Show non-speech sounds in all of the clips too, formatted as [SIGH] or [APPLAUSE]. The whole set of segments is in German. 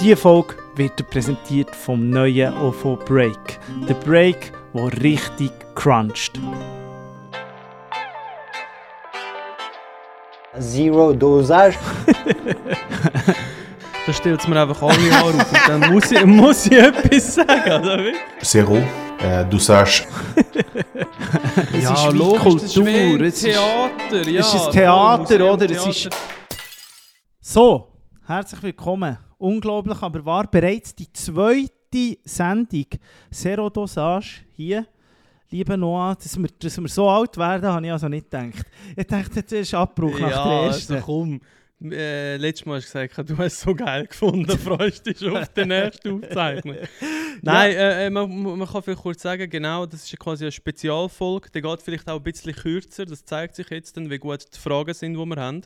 Diese Folge wird präsentiert vom neuen OVO Break. Der Break, der richtig cruncht. Zero Dosage. [LAUGHS] Da stellt es mir einfach alle Haare auf und dann muss ich, muss ich etwas sagen, oder wie? Zero äh, Dosage. [LAUGHS] Es ja, ist wie logisch, Kultur, es ist- Theater, ja. es ist Theater, oder? Es ist- Theater. So, herzlich willkommen. Unglaublich, aber wahr. Bereits die zweite Sendung Zero Dosage hier. Liebe Noah, dass wir, dass wir so alt werden, habe ich also nicht gedacht. Ich dachte, das ist Abbruch nach der Ja, ersten. also komm. Äh, letztes Mal hast du gesagt, [LAUGHS] du hast es so geil gefunden, freust dich auf die nächste Aufzeichnung. [LAUGHS] Nein, äh, äh, man, man kann vielleicht kurz sagen, genau, das ist ja quasi eine Spezialfolge. Der geht vielleicht auch ein bisschen kürzer, das zeigt sich jetzt dann, wie gut die Fragen sind, die wir haben.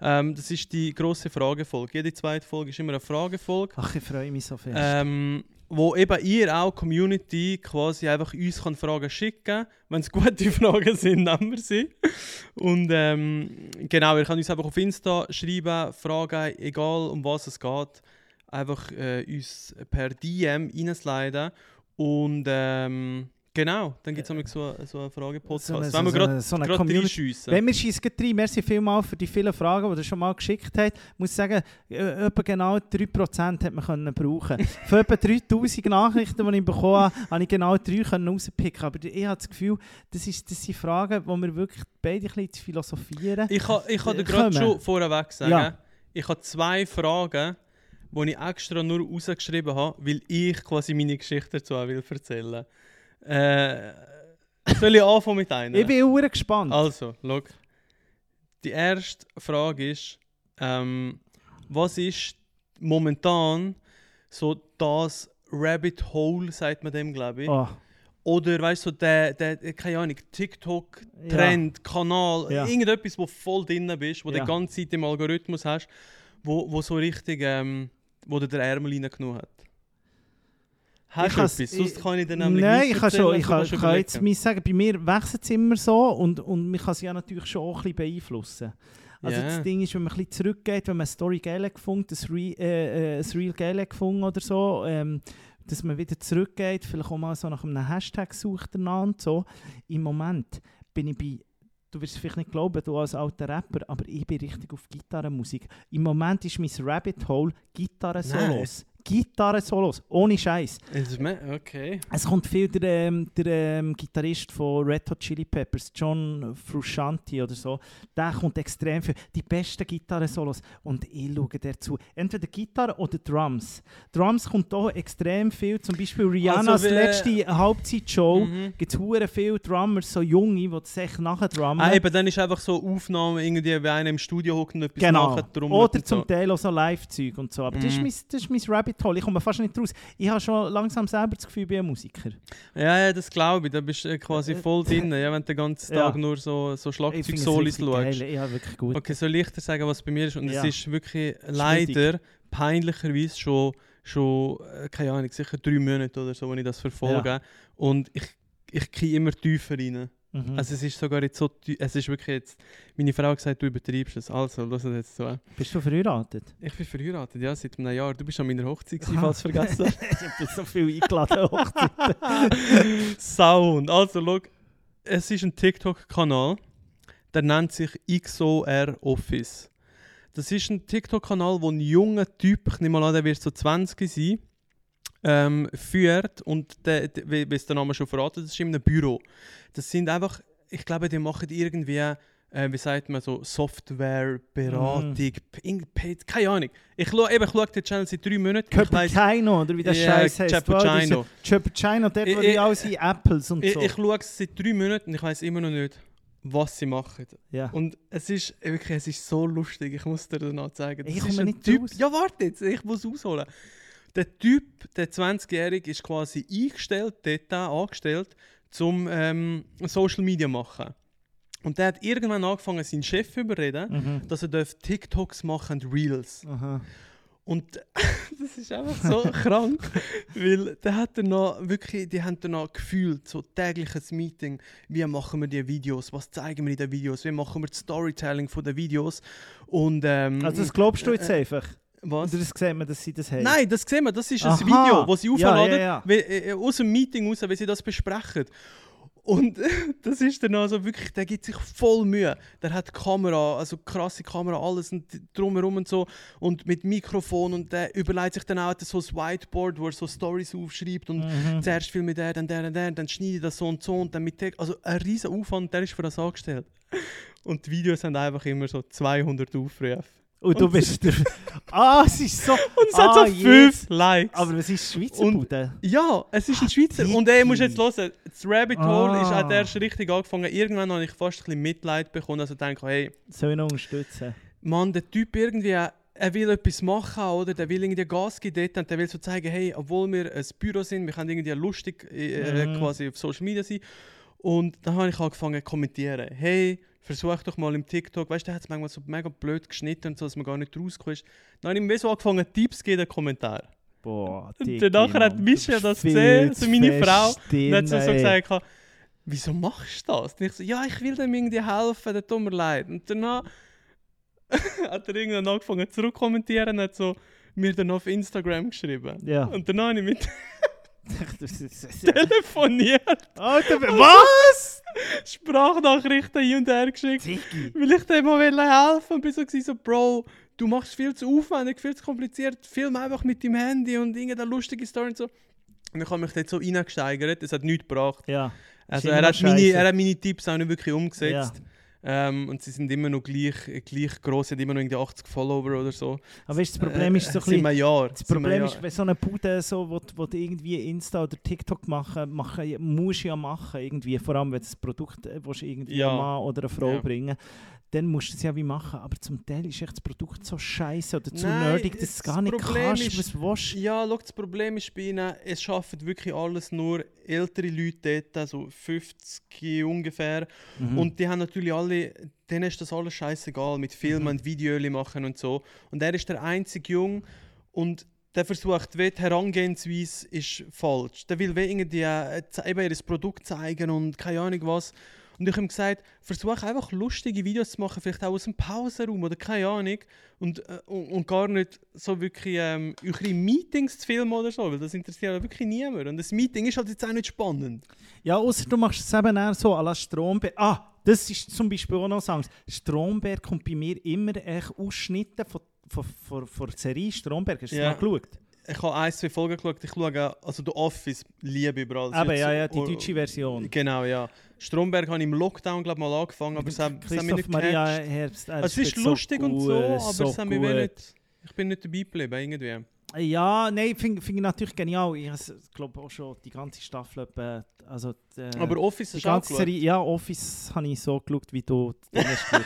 Ähm, das ist die grosse Fragefolge. Jede zweite Folge ist immer eine Fragefolge. Ach, ich freue mich so fest. Ähm, wo eben ihr auch Community quasi einfach uns kann Fragen schicken Wenn es [LAUGHS] gute Fragen sind, nehmen wir sie. Und ähm, genau, ihr könnt uns einfach auf Insta schreiben, Fragen, egal um was es geht. Einfach äh, uns per DM reinsliden. Und ähm, genau, dann gibt es so, so einen Frage-Podcast. So eine- Wenn wir so gerade eine- so eine gerade Community- reinschiessen. Wenn wir schießen rein, merci vielmals für die vielen Fragen, die ihr schon mal geschickt habt. Ich muss sagen, äh, etwa genau 3% hat man können brauchen. [LAUGHS] Von etwa 3000 Nachrichten, die ich bekommen habe, habe ich genau 3 können rauspicken. Aber ich habe das Gefühl, das, ist, das sind Fragen, wo wir wirklich beide ein bisschen zu philosophieren. Ich kann, ich kann dir Äh, gerade schon vorweg sagen, Ja. ich habe zwei Fragen, die ich extra nur rausgeschrieben habe, weil ich quasi meine Geschichte dazu auch will erzählen äh, Soll ich anfangen mit einer? Ich bin auch gespannt. Also, schau. Die erste Frage ist, ähm, was ist momentan so das Rabbit Hole, sagt man dem, glaube ich. Oh, Oder weißt du, so der, der, keine Ahnung, TikTok-Trend, Kanal, Ja. irgendetwas, wo voll drin bist, wo Ja. du die ganze Zeit im Algorithmus hast, wo, wo so richtig, ähm, wo dir der Ärmel reingenommen hat. Hast du etwas? Sonst ich- kann ich dir nämlich Nein, ich kann, schon, ich kann, ich kann jetzt mal sagen, bei mir wechselt es immer so und, und man kann es ja natürlich schon auch ein bisschen beeinflussen. Also Ja. das Ding ist, wenn man ein bisschen zurückgeht, wenn man eine Story geil hat gefunden, äh, äh, ein Reel geil hat gefunden oder so, ähm, dass man wieder zurückgeht, vielleicht auch mal so nach einem Hashtag sucht danach und so. Im Moment bin ich bei, du wirst es vielleicht nicht glauben, du als alter Rapper, aber ich bin richtig auf Gitarrenmusik. Im Moment ist mein Rabbit Hole Gitarren-Solos. Gitarren-Solos, ohne Scheiß. Okay. Es kommt viel der, ähm, der ähm, Gitarrist von Red Hot Chili Peppers, John Frusciante oder so, der kommt extrem viel. Die besten Gitarren-Solos. Und ich schaue dazu. Entweder Gitarre oder Drums. Drums kommt auch extrem viel. Zum Beispiel Rihannas Also, letzte Halbzeitshow Mhm. gibt es viele Drummers, so junge, die das echt nachher drummen. Ah, eben, dann ist einfach so Aufnahme, irgendwie, wie einer im Studio hockt und etwas Genau. nachher drum Oder und so. zum Teil auch so Live-Zeug und so. Aber das, ist Mhm. mein, das ist mein Rabbit Hole. Ich komme fast nicht raus. Ich habe schon langsam selber das Gefühl, ich bin ein Musiker. Ja, ja, das glaube ich. Da bist du äh, quasi voll drin, ja, wenn du den ganzen Ja. Tag nur so, so Schlagzeug-Solis richtig geil. schaust. Ja, wirklich gut. Okay, soll ich dir sagen, was bei mir ist? Und Ja. es ist wirklich leider peinlicherweise schon, schon äh, keine Ahnung, sicher drei Monate oder so, wenn ich das verfolge. Und ich, ich gehe immer tiefer rein. Mhm. Also es ist sogar jetzt so, es ist wirklich jetzt, meine Frau hat gesagt, du übertreibst es. Also, lass es jetzt so. Bist du verheiratet? Ich bin verheiratet, ja, seit einem Jahr. Du bist an meiner Hochzeit, gewesen, falls du vergessen hast. [LAUGHS] ich bin so viel eingeladen. Hochzeit. [LAUGHS] Sound. Also, schau, es ist ein TikTok-Kanal, der nennt sich XOR Office. Das ist ein TikTok-Kanal, wo ein junger Typ, ich nehme mal an, der wird so 20 sein, ähm, führt. Und der, der, wie es der Name schon verraten, das ist in einem Büro. Das sind einfach, ich glaube, die machen irgendwie, äh, wie sagt man so, Software, Beratung, mm. keine Ahnung. Ich schaue eben, ich schaue den Channel seit drei Monaten. Cappuccino, oder wie der Scheiß heißt. Cappuccino. Cappuccino, dort, wo Ich- die alle sind Apples und Ich, so. ich schaue es seit drei Monaten und ich weiß immer noch nicht, was sie machen. ja. Und es ist wirklich, es ist so lustig, ich muss dir danach zeigen. Das Ich komme nicht typ, raus. Ja, warte jetzt, ich muss ausholen. Der Typ, der 20-Jährige, ist quasi eingestellt, dort auch angestellt, zum ähm, Social Media machen. Und der hat irgendwann angefangen, seinen Chef zu überreden, Mhm. dass er TikToks machen und Reels. Aha. Und [LAUGHS] das ist einfach so [LAUGHS] krank, weil der hat dann noch wirklich, die haben dann noch gefühlt, so tägliches Meeting, wie machen wir die Videos, was zeigen wir in den Videos, wie machen wir das Storytelling von den Videos und ähm, Also das glaubst du jetzt äh, einfach? Was? Oder das sieht man, dass sie das haben? Nein, das sehen wir, das ist ein. Video, das sie Ja, aufladen, ja, ja. wie- äh, aus dem Meeting raus, wenn sie das besprechen. Und [LAUGHS] das ist dann also wirklich, der gibt sich voll Mühe. Der hat Kamera, also krasse Kamera, alles und drumherum und so. Und mit Mikrofon und der überlegt sich dann auch so ein Whiteboard, wo er so Stories aufschreibt und Mhm. zuerst filme ich der, dann der, dann der, dann schneide ich das so und so und dann mit Text. Also ein riesen Aufwand, der ist für das angestellt. [LAUGHS] Und die Videos haben einfach immer so 200 Aufrufe. Und du bist der... [LAUGHS] ah, es ist so... Und es ah, hat so yes. 5 Likes. Aber was ist Schweizer Und- Bude? Ja, es ist ein Schweizer. Und ey, musst jetzt hören, das Rabbit Hole ist Ah. auch erst richtig angefangen. Irgendwann habe ich fast ein bisschen Mitleid bekommen. Also denke hey, Soll ich noch unterstützen? Mann, der Typ irgendwie, er will etwas machen, oder? Der will irgendwie Gas geben dort und der will so zeigen, hey, obwohl wir ein Büro sind, wir können irgendwie lustig äh, Mhm. quasi auf Social Media sein. Und dann habe ich angefangen zu kommentieren. Hey, versuch doch mal im TikTok, weißt du, der hat es manchmal so mega blöd geschnitten und so, dass man gar nicht rauskommt. Dann habe ich mir so angefangen, Tipps zu geben in den Kommentaren. Boah, Und Digi, danach hat Michelle das gesehen, also meine Frau, Und hat so ey. gesagt, wieso machst du das? Und ich so, ja, ich will dem irgendwie helfen, der tut mir leid. Und danach [LAUGHS] hat er irgendwann angefangen zurückkommentieren und hat so mir dann auf Instagram geschrieben. Ja. Und danach habe ich mit [LAUGHS] telefoniert, Alter, was? Sprachnachrichten hin und her geschickt, Digi. weil ich dem mal helfen und bin so, so, Bro, du machst viel zu aufwendig, viel zu kompliziert, film einfach mit deinem Handy und irgendeine lustige Story und so. Und ich habe mich dort so reingesteigert, es hat nichts gebracht. Ja. Also er hat, meine, er hat meine Tipps auch nicht wirklich umgesetzt. Ähm, und sie sind immer noch gleich, gleich gross, sie hat immer noch irgendwie 80 Follower oder so. Aber weißt, das Problem ist so ein Sind bisschen... Jahr. Das Problem ist, wenn so eine Bude so, wo, wo du irgendwie Insta oder TikTok machen, machen musst du ja machen, irgendwie, vor allem wenn du das Produkt äh, willst, irgendwie Ja. einem Mann oder eine Frau Ja. bringen dann musst du es ja wie machen. Aber zum Teil ist echt das Produkt so scheiße oder zu Nein, nerdig, dass du es gar nicht Problem kannst, ist- was du willst. Ja, schau, das Problem ist bei ihnen, es schaffen wirklich alles nur ältere Leute dort, also 50 ungefähr. Mhm. Und die haben natürlich alle, denen ist das alles scheißegal, mit Filmen Mhm. und Videos machen und so. Und er ist der einzige Jung und der versucht, die Herangehensweise ist falsch. Der will wie irgendwie äh, eben ihr Produkt zeigen und keine Ahnung was. Und ich habe ihm gesagt, versuch einfach lustige Videos zu machen, vielleicht auch aus dem Pausenraum oder keine Ahnung. Und, äh, und, und gar nicht so wirklich ähm, eure Meetings zu filmen oder so, weil das interessiert ja wirklich niemand. Und das Meeting ist halt jetzt auch nicht spannend. Ja, außer du machst es eben eher so à la Stromberg. Ah, das ist zum Beispiel auch noch so. Stromberg kommt bei mir immer echt Ausschnitte von, von, von, von der Serie Stromberg. Hast du Ja. das mal geschaut? Ich habe ein, zwei Folgen geschaut, ich schaue auch, also The Office liebe überall. Aber ja, ja, die deutsche Version. Genau, ja. Stromberg habe ich im Lockdown glaub, mal angefangen, aber es hat mich nicht Maria. Herbst. er Es ist lustig und so, aber so es hat mich nicht, ich bin nicht dabei geblieben, irgendwie. Ja, nein, finde find ich natürlich genial. Ich glaube auch schon die ganze Staffel. Also die, äh, Aber Office die ist auch ganze geschaut. Serie, ja, Office habe ich so geschaut, wie du hast geschaut.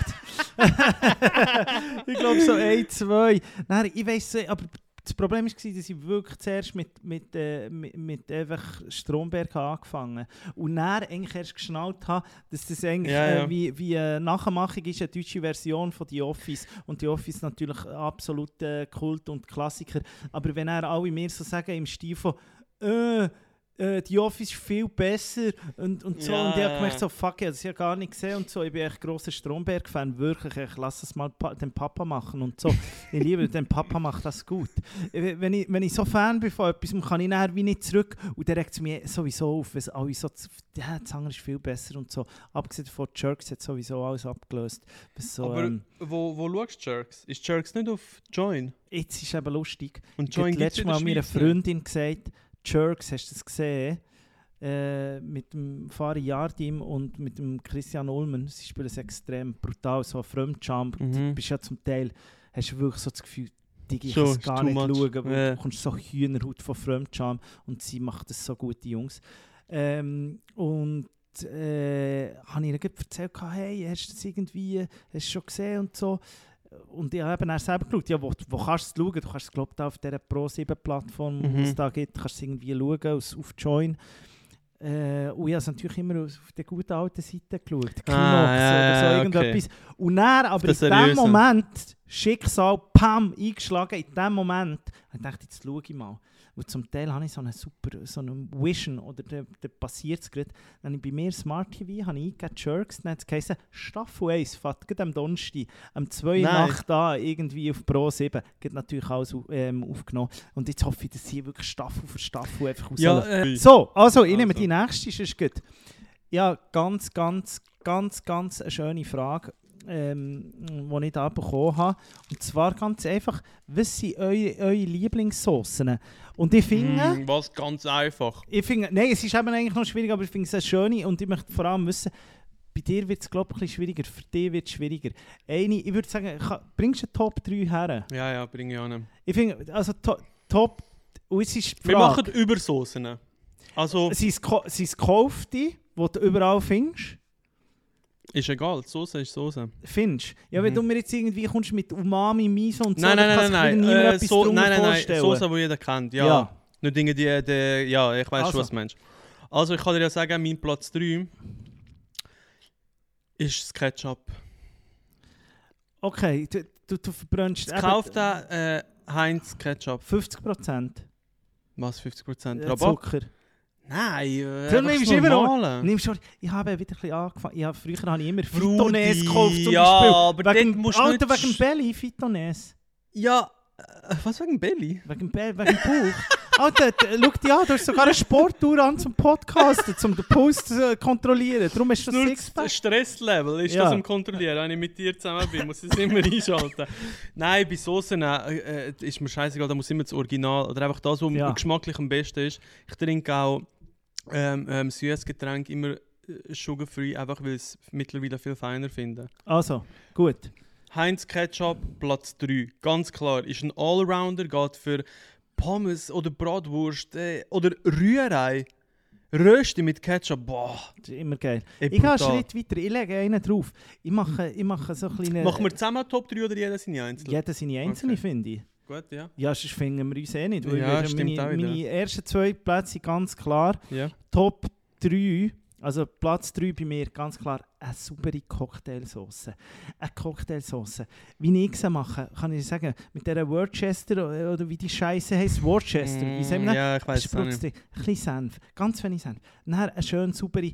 [LAUGHS] [LAUGHS] ich glaube so ein, zwei. Nein, ich weiß, aber das Problem war, dass ich wirklich zuerst mit, mit, äh, mit, mit einfach Stromberg habe angefangen und dann eigentlich erst geschnallt habe, dass das eigentlich Ja, ja. Äh, wie, wie eine Nachmachung ist, eine deutsche Version von The Office. Und The Office natürlich absolut äh, Kult und Klassiker. Aber wenn er alle mir so sagen im Stil von äh, äh, The Office ist viel besser und, und so. Ja, und ich habe gemerkt, so, fuck, ich habe das ja gar nicht gesehen und so. Ich bin echt grosser Stromberg-Fan, wirklich. Ich lasse es mal pa den Papa machen und so. [LAUGHS] ich liebe den Papa macht das gut. Äh, Wenn ich, wenn ich so Fan bin von etwas, kann ich nachher wie nicht zurück und dann regt es mich sowieso auf, es alle so, ja, andere ist viel besser und so. Abgesehen von Jerks hat sowieso alles abgelöst. So, aber ähm, wo, wo schaust du Jerks? Ist Jerks nicht auf Join? jetzt ist es eben lustig. Und Ich habe Join letztes der Mal meiner. Freundin gesagt, Jerks, hast du das gesehen? Äh, mit dem Fari Yardim und mit dem Christian Ulmen. Sie spielen es extrem brutal, so Fremdjump. Mhm. Du bist ja zum Teil, hast du wirklich so das Gefühl, Digi, ich Schon, kann es gar nicht much. schauen, weil Ja. du bekommst so Hühnerhaut von Fremdjump und sie macht das so gut, die Jungs. Ähm, und äh, habe ich gerade erzählt, hey, hast du das irgendwie, hast du schon gesehen und so. Und ich habe auch selber geschaut, ja, wo, wo kannst du es schauen? Du kannst es, glaube ich, auf dieser Pro7-Plattform, die Mhm. es da gibt, kannst du es irgendwie schauen, aus, auf Join. Äh, und ich habe es natürlich immer auf der guten alten Seite geschaut, Kinox Ah, ja, oder so ja, okay. irgendetwas. Und dann, aber in dem. Moment Schicksal, pam, eingeschlagen. In dem Moment ich gedacht, jetzt schaue ich mal. Und zum Teil habe ich so eine super, so eine Vision, oder da, da passiert es gerade. Habe ich bei mir Smart TV habe ich eingegeben, Jerks, dann hat es geheißen, Staffel 1, fährt gerade am Donnerstag, am 2 Uhr Nein. Nacht da, irgendwie auf Pro 7, geht natürlich alles ähm, aufgenommen. Und jetzt hoffe ich, dass sie wirklich Staffel für Staffel einfach Ja, rausholen. äh, So, also, ich nehme Also. die nächste, ist gut. Ja, ganz, ganz, ganz, ganz eine schöne Frage, ähm, die ich da bekommen habe. Und zwar ganz einfach, was sind eure, eure Lieblingssoßen? Und ich finde, Mm, was ganz einfach. ich finde, nein, es ist eben eigentlich noch schwierig, aber ich finde es eine schöne und ich möchte vor allem wissen, bei dir wird es glaube ich ein bisschen schwieriger, für dich wird es schwieriger. Eine, ich würde sagen, ka- bringst du eine Top 3 her? Ja, ja, bringe ich an. Ich finde, also to, Top, und es ist Wir machen Übersoßen. Also, sind es gekaufte, die du überall findest? Ist egal, Soße ist Soße. Findest Ja, wenn Mhm. du mir jetzt irgendwie kommst mit Umami, Miso und so, Nein, dann nein, nein, nein. niemand Äh, so, nein, nein, nein. Soße, die jeder kennt. Ja. Ja. Nicht Dinge, die, die. Ja, ich weiß Also. schon, was du meinst. Also, ich kann dir ja sagen, mein Platz 3 ist das Ketchup. Okay, du, du, du verbrennst Es kauft äh, Heinz Ketchup. 50% Was, 50% äh, Rabatt? Zucker. Nein, äh, Du einfach nimmst das immer noch- Normale. Nimm schon, ich habe wieder ein bisschen angefangen. Ja, früher habe ich immer Fitones gekauft zum ja, Beispiel. aber wegen, musst du Alter, wegen sch- Belly, Fitones. Ja, äh, was wegen Belly? Wegen, Be wegen Bauch. [LAUGHS] Alter, schau dich an, du hast sogar eine Sporttour an zum Podcasten, um den Puls zu äh, kontrollieren. Darum hast du Nur das das Sixpack. Stresslevel ist Ja. das am Kontrollieren. Wenn ich mit dir zusammen bin, muss ich es immer [LAUGHS] einschalten. Nein, bei Soßen äh, äh, ist mir scheißegal, da muss immer das Original oder einfach das, was Ja. geschmacklich am besten ist. Ich trinke auch ähm, ähm, süßes Getränk immer äh, sugar-free, einfach weil ich es mittlerweile viel feiner finde. Also, gut. Heinz Ketchup, Platz 3. Ganz klar, ist ein Allrounder, geht für Pommes oder Bratwurst äh, oder Rührei. Rösti mit Ketchup, boah. Das ist immer geil. Ey, Ich gehe einen. Schritt weiter, ich lege einen drauf. Ich mache, ich mache so kleine... Machen wir zusammen Top 3 oder jeder seine Einzel? Jeder seine einzelne, Okay. finde ich. Gut, ja. Ja, sonst finden wir uns eh nicht. Ja, stimmt meine, auch wieder. meine ersten zwei Plätze sind ganz klar. ja. Top 3, also Platz 3 bei mir, ganz klar, eine saubere Cocktailsauce. Eine Cocktailsauce. Wie ich sie mache, kann ich sagen, mit dieser Worcester oder, oder wie die Scheiße heisst, Worcester. wie Mm, Ja, ich weiß es nicht. Ein bisschen Senf, ganz wenig Senf. Dann eine schön saubere,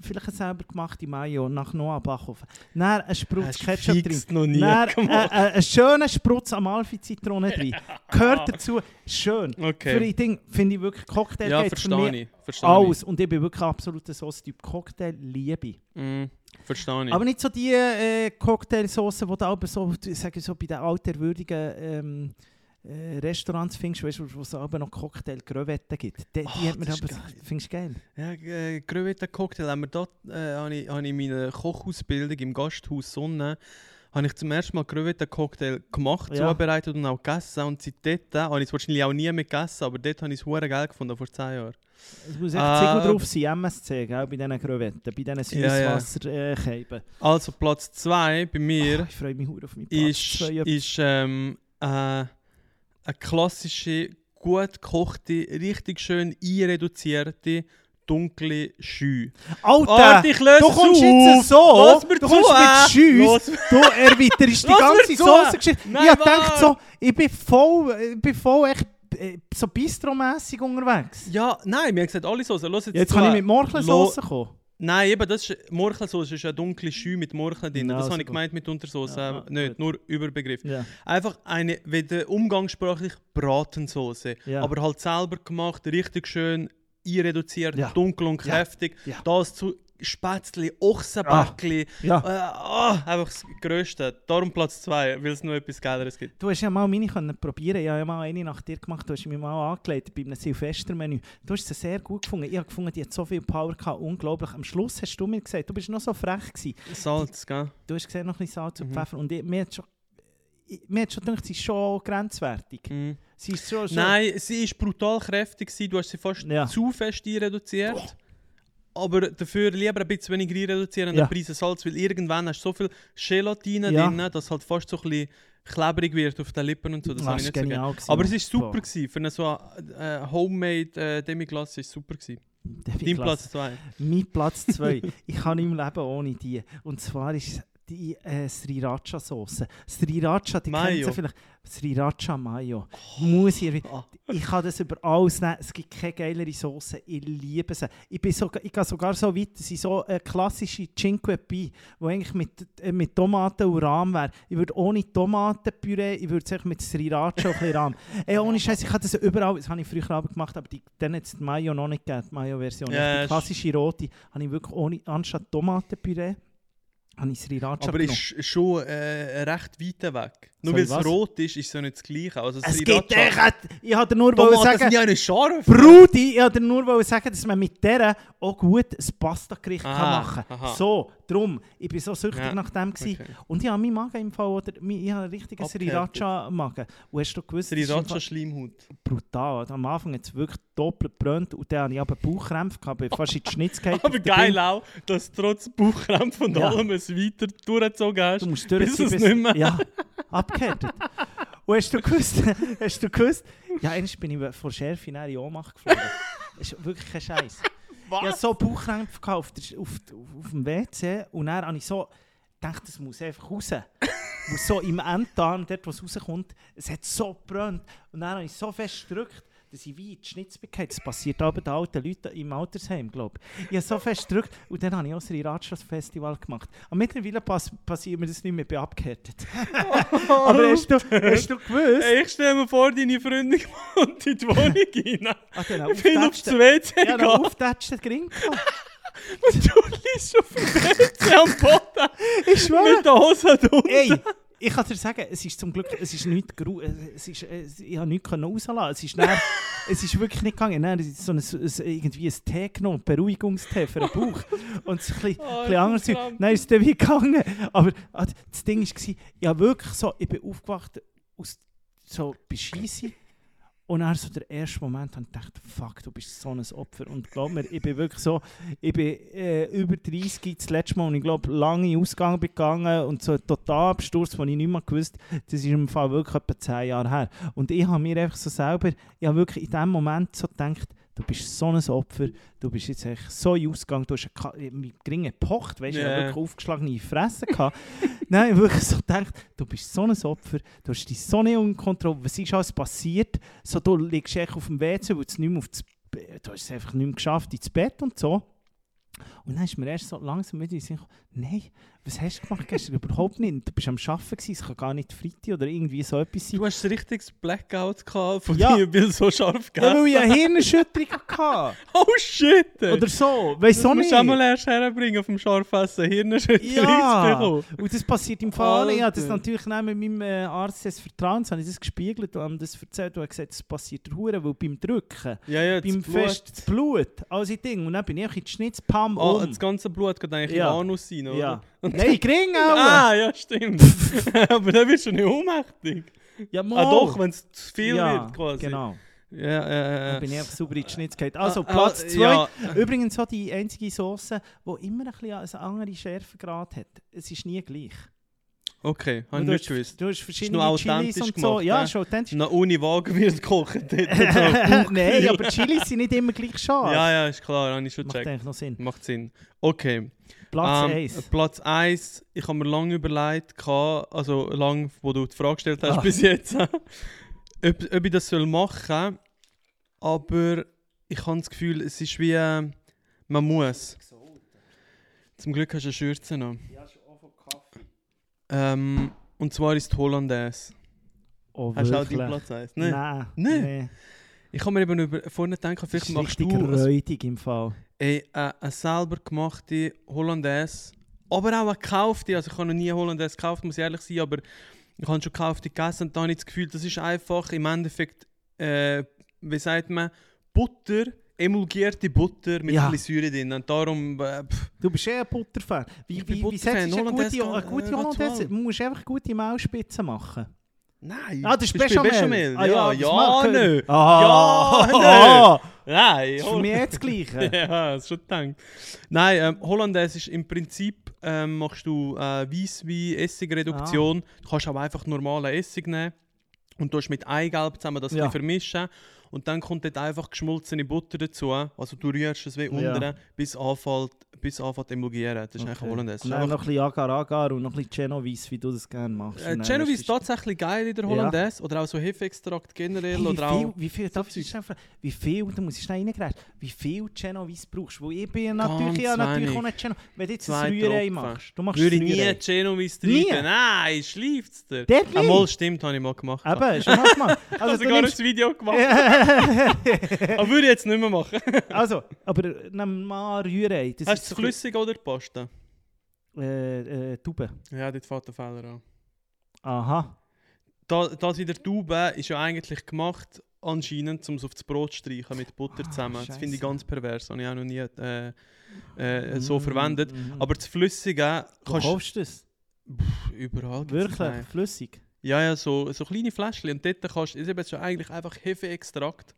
vielleicht eine selber gemachte Mayo nach Noah Bachhofen. Dann ein Sprutz Ketchup drin. noch nie Dann äh, äh, einen schönen Sprutz Amalfi-Zitrone drin. [LAUGHS] Gehört dazu. Schön. Für Okay. die Ding finde ich wirklich Cocktail Ja, geht für verstehe mich ich. Verstehe alles. Und ich bin wirklich ein absoluter Sauce-Typ. Cocktail liebe. Mm, verstehe ich. Aber nicht so die äh, Cocktailsoßen, die aber so, ich so bei den alterwürdigen ähm, äh, Restaurants findest, weißt du, wo es aber noch Cocktail-Crevetten gibt. Die, die Ach, hat ist aber, geil. findest du geil? Ja, äh, Gröweta Cocktail haben wir dort, äh, habe ich, habe ich meine Kochausbildung im Gasthaus Sonne, habe ich zum ersten Mal Gröweta Cocktail gemacht, Ja. zubereitet und auch gegessen. Und seitdem habe ich es wahrscheinlich auch nie mehr gegessen, aber dort habe ich es hure geil gefunden, vor 10 Jahren. Es muss echt Äh, Ziegel drauf sein, MSC, gell, bei diesen Crevetten, bei diesen Ja, ja. Süßwasserkeiben. Also Platz 2 bei mir Ah, ich freue mich auf meinen Platz ist, zwei. ist ähm, äh, eine klassische, gut gekochte, richtig schön einreduzierte, dunkle Schü. Alter! Löse du kommst auf. jetzt so, Lass mir du zu, kommst äh. mit Schüss, Lass mir- du erweiterst die [LAUGHS] ganze zu. Soßengeschichte. Ich hab gedacht so, ich bin voll, ich bin voll echt äh, so bistromässig unterwegs. Ja, nein, wir haben gesagt, alle Soßen. Jetzt, Jetzt zu. kann ich mit Morchelsauce kommen. Nein, eben, das ist Morchelsauce ist eine dunkle Schü mit Morcheln drin. Ja, das habe ich gemeint mit Untersauce, Ja, ah, nicht, gut. nur Überbegriff. Ja. Einfach eine, wie der umgangssprachlich Bratensoße, Ja. aber halt selber gemacht, richtig schön einreduziert, Ja. dunkel und Ja. kräftig. Ja. Das zu Spätzli, Ochsenbäckli, Ja. äh, ah, einfach das Größte. Darum Platz 2, weil es noch etwas Geileres gibt. Du hast ja mal meine können probieren. Ich habe ja mal eine nach dir gemacht. Du hast mich mal angelegt bei einem Silvestermenü. Du hast sie sehr gut gefunden. Ich habe gefunden, die hat so viel Power gehabt. Unglaublich. Am Schluss hast du mir gesagt, du bist noch so frech gewesen. Salz, gell? Du hast gesehen, noch ein bisschen Salz und Mhm. Pfeffer. Und ich, mir hat schon, mir hat schon gedacht, sie ist schon grenzwertig. Mhm. Sie ist schon, schon Nein, sie war brutal kräftig, gewesen. du hast sie fast Ja. zu fest reduziert. Aber dafür lieber ein bisschen weniger reduzieren an Ja. der Prise Salz, weil irgendwann hast du so viel Gelatine Ja. drin, dass halt fast so ein bisschen klebrig wird auf den Lippen und so. Das habe ich nicht so genial gewesen, Aber es war super, Boah. gewesen. für eine so äh, Homemade äh, Demi-Glace ist super. Gewesen. Dein. Platz 2. Mein Platz 2. [LAUGHS] ich kann im Leben ohne die. Und zwar ist es die äh, Sriracha-Sauce. Sriracha, die kennt Mayo. ihr vielleicht. Sriracha Mayo. Muss ich, Oh. ich kann das über alles nehmen. Es gibt keine geilere Sauce. Ich liebe sie. Ich, bin sogar, ich gehe sogar so weit, dass ich so eine klassische Cinque Pi, die eigentlich mit, äh, mit Tomaten und Rahm wäre. Ich würde ohne Tomatenpüree, ich würde es mit Sriracha und ein Rahm. [LAUGHS] Ey, ohne Scheiß, ich habe das überall, das habe ich früher auch gemacht, aber die, dann hat es die Mayo noch nicht gegeben, die Mayo-Version. Ja, die klassische rote habe ich wirklich ohne, anstatt Tomatenpüree, habe ich Sriracha Aber genommen. ist schon äh, recht weit weg. Nur weil ich es rot ist, ist es ja nicht das Gleiche. Also Es gibt echt, ich wollte nur Tomaten sagen, sind ja nicht scharf. Brudi, ich wollte nur sagen, dass man mit der auch gut ein Pasta-Gericht machen kann. aha. So, drum. Ich bin so süchtig Ja, nach dem. Okay. Und ich habe meinen Magen im Fall, oder ich habe einen richtigen. Sriracha-Magen. Und hast du gewusst, Sriracha-Schleimhaut. brutal. Am Anfang hat es wirklich doppelt gebrannt und dann hatte ich aber Bauchkrämpfe, gehabt, bin fast in die Schnitz [LAUGHS] gefallen. Aber geil auch, dass du trotz Bauchkrämpfen und Ja. allem es weiter durchgezogen hast. Du musst bis durchziehen, es nicht mehr- Ja, [LAUGHS] abgehärtet. Und hast du gewusst, [LAUGHS] hast du gewusst, ja, einmal bin ich vor Schärfe in eine Ohnmacht geflogen. Das ist wirklich kein Scheiß. Ich hatte so Bauchkrämpfe gehabt auf, auf, auf, dem WC und dann habe ich so gedacht, das muss einfach raus. Und so im Enddarm, dort wo es rauskommt, es hat so gebrannt. Und dann habe ich so fest gedrückt, dass ich wie die Schnitz bin gefallen. Das passiert aber den alten Leuten im Altersheim, glaube ich. Ich habe so fest gedrückt und dann habe ich auch das Sriracha-Festival gemacht. Aber mittlerweile pass passiert mir das nicht mehr, ich bin abgehärtet. [LAUGHS] aber hast du, hast du gewusst? Ey, ich stell mir vor, deine Freundin [LAUGHS] kommt in die Wohnung [LAUGHS] rein. Ah, genau, Ich will aufs. WC Ja, gehen. noch auftätschen Gring. Und du liegst auf dem WC am Boden. Ich schwöre. Mit der Hose drunter. Ey, ich kann dir sagen, es ist zum Glück, es ist äh, es ist, es, ich habe nichts rauslassen. Es ist, dann, [LAUGHS] es ist wirklich nicht gegangen. Dann ist so ein, ein, irgendwie ein Tee genommen, Beruhigungstee für den [LAUGHS] Bauch. Und es ist ein bisschen, Oh, bisschen anders. Dann ist es dann wie gegangen. Aber ah, das Ding war, ich habe wirklich so, ich bin aufgewacht aus so bei Scheisse. Und dann so der erste Moment habe ich gedacht, fuck, du bist so ein Opfer. Und glaub mir, ich bin wirklich so, ich bin äh, über 30 das letzte Mal und ich glaube, lange Ausgang gegangen und so ein Totalabsturz, den ich nicht mehr gewusst das ist im Fall wirklich etwa 10 Jahre her. Und ich habe mir einfach so selber, ich habe wirklich in dem Moment so gedacht, du bist so ein Opfer, du bist jetzt echt so in Ausgang, du hast Ka- mit geringen gepocht, weißt du, habe wirklich aufgeschlagene Fresse gehabt. [LAUGHS] Nein, wirklich so gedacht, du bist so ein Opfer, du hast dich so nicht unter Kontrolle, was ist alles passiert? So, du liegst echt auf dem WC, weil du es nicht mehr auf das Be- du hast es einfach nicht mehr geschafft ins Bett und so. Und dann ist mir erst so langsam wieder in nein, was hast du gemacht gestern? Überhaupt nicht. Du bist am Arbeiten gewesen, es kann gar nicht Freitag oder irgendwie so etwas sein. Du hast ein richtiges Blackout gehabt von Ja. dir, weil so scharf Ja, weil gegessen ich eine Hirnerschütterung [LAUGHS] hatte. Oh shit! ey. Oder so, weißt du musst nicht. du auch mal erst herbringen auf dem Scharfessen. Hirnerschütterung Ja, zu bekommen. und das passiert im Fall. Ich habe das natürlich dann mit meinem äh, Arzt des Vertrauens habe ich das gespiegelt und habe das erzählt und gesagt, das passiert Hure, weil beim Drücken, Ja, ja, beim das. Fest, das Blut, also Ding. Und dann bin ich auch in die Schnitz, pam, Ah, um. das ganze Blut geht eigentlich Ja. den Anus rein, oder? ja. Nein, gering auch. [LAUGHS] Ah, ja, stimmt. [LAUGHS] Aber dann wirst du nicht ohnmächtig. Ja, Ah, mal. doch, wenn es zu viel ja, wird, quasi. genau. Ja, äh, Dann bin ich einfach sauber in die Schnitz gegangen. Also, Ah, Platz ah, 2. ja. Übrigens so die einzige Sauce, die immer ein bisschen einen anderen Schärfegrad hat. Es ist nie gleich. Okay, habe ich du, nicht gewusst. du hast verschiedene noch Chilis authentisch und so. gemacht, ja, ja? ist authentisch. Na, ohne Wagen wird gekocht. [LAUGHS] dort. [LAUGHS] Nein, aber Chilis sind nicht immer gleich scharf. Ja, ja, ist klar, habe ich schon Macht gecheckt. eigentlich noch Sinn. Macht Sinn. Okay. Platz Ähm, 1. Platz 1, ich habe mir lange überlegt, also lang, wo du die Frage gestellt hast Ah. bis jetzt, ob, ob ich das soll machen aber ich habe das Gefühl, es ist wie, äh, man muss. Zum Glück hast du eine Schürze noch. Ähm, und zwar ist Hollandaise. Oh, Hast du auch die Platz 1? Nein. Nein. Nein. nee. Ich habe mir eben über, vorhin gedacht, vielleicht ist machst richtig du räudig im Fall. Ey, äh, eine selber gemachte Hollandaise, aber auch eine gekaufte. Also ich habe noch nie Hollandaise gekauft, muss ich ehrlich sein, aber ich habe schon gekaufte gegessen und da habe ich das Gefühl, das ist einfach im Endeffekt, äh, wie sagt man, Butter, emulgierte Butter mit Ja. ein bisschen Säure drin. Und darum, äh, Du bist eher ein Butterfan. Wie, Ich wie, wie Butterfan. setzt du eine gute, eine kann- gute äh, Hollandaise? Du musst einfach gute Maulspitzen machen. nein. Ah, das ist Bechamel. Bechamel? Ah, ja, das ja, mag- nö. Ah, Ja, [LAUGHS] Nein, Das ist für mich eh das Gleiche. [LAUGHS] ja, das schon gedacht. Nein, ähm, Hollandaise ist im Prinzip, ähm, machst du äh, Weisswein, Essigreduktion. Ah. Du kannst aber einfach normalen Essig nehmen und du mit Eigelb zusammen das Ja. ja. vermischen. Und dann kommt dort einfach geschmolzene Butter dazu. Also du rührst es wie Ja. unten, bis, anfällt, bis es anfängt emulgieren. Das ist eigentlich Okay. Hollandaise. Und dann noch ein bisschen Agar-Agar und noch ein bisschen Genovese, wie du das gerne machst. Äh, Genovese ist tatsächlich geil in der Ja. Hollandaise. Oder auch so Hefeextrakt generell. Hey, wie, oder viel, auch wie viel, darf ich wie viel, da muss ich schnell reingreifen, wie viel Genovese brauchst du? Ich bin ja natürlich, ja, natürlich wenig. auch nicht Genovese. Wenn du jetzt Zwei ein Rührei machst, du machst Würde ich nie. Genovese treiben. Nein, schleift es dir. Nicht? Einmal stimmt, habe ich mal gemacht. Eben, schon mal gemacht. [LAUGHS] habe Also, du sogar nimmst, ein Video [LAUGHS] gemacht. [LAUGHS] Aber würde ich jetzt nicht mehr machen. [LAUGHS] also, aber nimm mal Rührei. Das Hast du so es flüssig oder Pasta? Äh, äh, Tube. Ja, dort fällt der Fehler an. Aha. Da, das in der Tube ist ja eigentlich gemacht, anscheinend, um es auf das Brot zu streichen mit Butter Ah, zusammen. das finde ich ganz pervers. Habe ich auch noch nie äh, äh, so Mm, verwendet. mhm. Aber das Flüssige Wo kannst du kaufst du das? überall gibt's das Wirklich? Flüssig? Ja, ja, so, so kleine Fläschchen. Und dort kannst du, ist eben schon eigentlich einfach Hefeextrakt.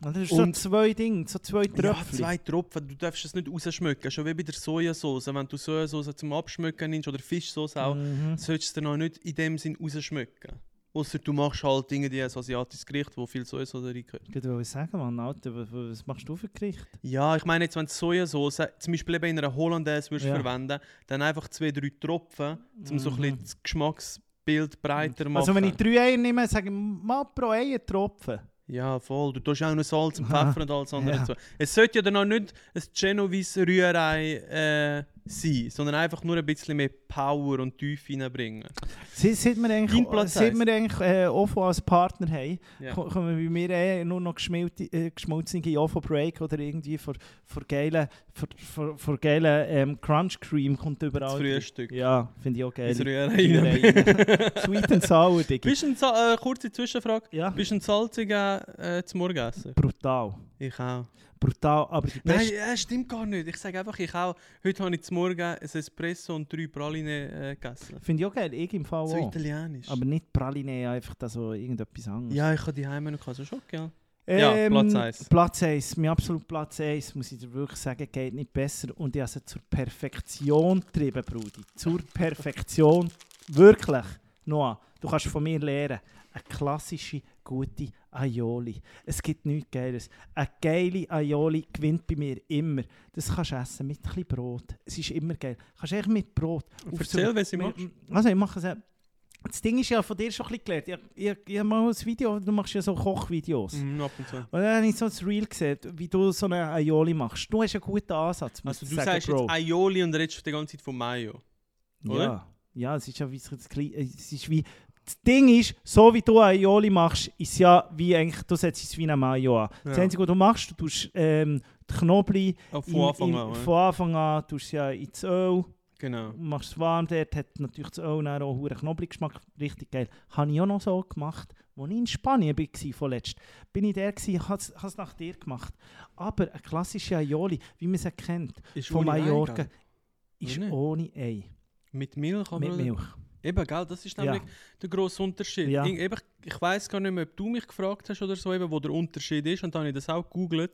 Das ist Und- so zwei Dinge, so zwei Ja, Tröpfchen. zwei Tropfen. Du darfst es nicht rausschmecken. Schon wie bei der Sojasauce. Wenn du Sojasauce zum Abschmecken nimmst oder Fischsauce auch, Mhm. solltest du dir noch nicht in dem Sinn rausschmecken. Ausser du machst halt irgendwie ein asiatisches Gericht, wo viel Sojasauce reingehört. Ich wollte sagen, Mann, Alter, was, machst du für Gericht? Ja, ich meine jetzt, wenn du Sojasauce zum Beispiel eben in einer Hollandaise würdest Ja. verwenden, dann einfach zwei, drei Tropfen, um so ein bisschen Mhm. das Geschmacksbild breiter zu machen. Also wenn ich drei Eier nehme, sage ich mal pro Eier Tropfen. Ja, voll. Du tust auch noch Salz und. [LAUGHS] Pfeffer und alles andere Ja. dazu. Es sollte ja dann auch nicht ein Genovese Rührei äh, sein, sondern einfach nur ein bisschen mehr Power und Tiefe reinbringen. Se- Seit wir eigentlich, seit wir eigentlich äh, OFO als Partner haben, ko- kommen bei mir eh nur noch äh, geschmolzene OFO Break oder irgendwie vor, vor geilen, vor, vor, vor geilen ähm, Crunch Cream kommt überall. Das. Frühstück. Ja, finde ich auch geil. Rührei Rührei rein. [LAUGHS] Sweet and sour, Diggi. Bist ein äh, kurze Zwischenfrage? Ja, Bist du ein salziger äh, zum Morgenessen? brutal. Ich auch. Brutal, aber die Nein, äh, stimmt gar nicht. Ich sage einfach, ich auch. Heute habe ich zum Morgen ein Espresso und drei Praline äh, gegessen. Finde ich auch geil, ich im Fall So auch. italienisch. Aber nicht Praline, einfach da so irgendetwas anderes. ja, ich habe die Heime noch so Schock, ja. Ja, Platz eins. Ähm, Platz 1. Mein absolut Platz 1, muss ich dir wirklich sagen, geht nicht besser. Und ich habe sie zur Perfektion getrieben, Brudi. Zur Perfektion. Wirklich. Noah, du kannst von mir lernen. Eine klassische, gute Aioli. Es gibt nichts Geiles. Eine geile Aioli gewinnt bei mir immer. Das kannst du essen mit ein bisschen Brot. Es ist immer geil. Kannst echt mit Brot. so- Erzähl, was ich mache. Also ich mache es... Das Ding ist ja von dir schon ein bisschen gelernt. Ich, ich, ich habe mal ein Video, du machst ja so Kochvideos. Mhm, ab und zu. Und dann habe ich so das Reel gesehen, wie du so eine Aioli machst. Du hast einen guten Ansatz, Also du sagen, sagst Bro. jetzt Aioli und redest die ganze Zeit von Mayo. oder? Ja, ja, es ist ja wie, so es ist wie... Das Ding ist, so wie du Aioli machst, ist ja wie eigentlich, du setzt es wie eine Mayo an. Das Ja. Einzige, was du machst, du tust ähm, die Knoblauch Auch in- von Anfang in, an. oder? von Anfang an, tust es ja ins Öl, Genau. machst es warm dort, hat natürlich das Öl dann auch einen Knoblauchgeschmack, richtig geil. Habe ich auch noch so gemacht, als ich in Spanien war, vorletzt. Bin ich der gewesen, habe es nach dir gemacht. Aber eine klassische Aioli, wie man sie kennt, Ist von Mallorca, ist ohne Ei, Mit Milch aber mit? Milch. Eben, gell? Das ist nämlich der grosse Unterschied. Ja. Ich, eben, ich weiß gar nicht mehr, ob du mich gefragt hast oder so, eben, wo der Unterschied ist. Und dann habe ich das auch gegoogelt.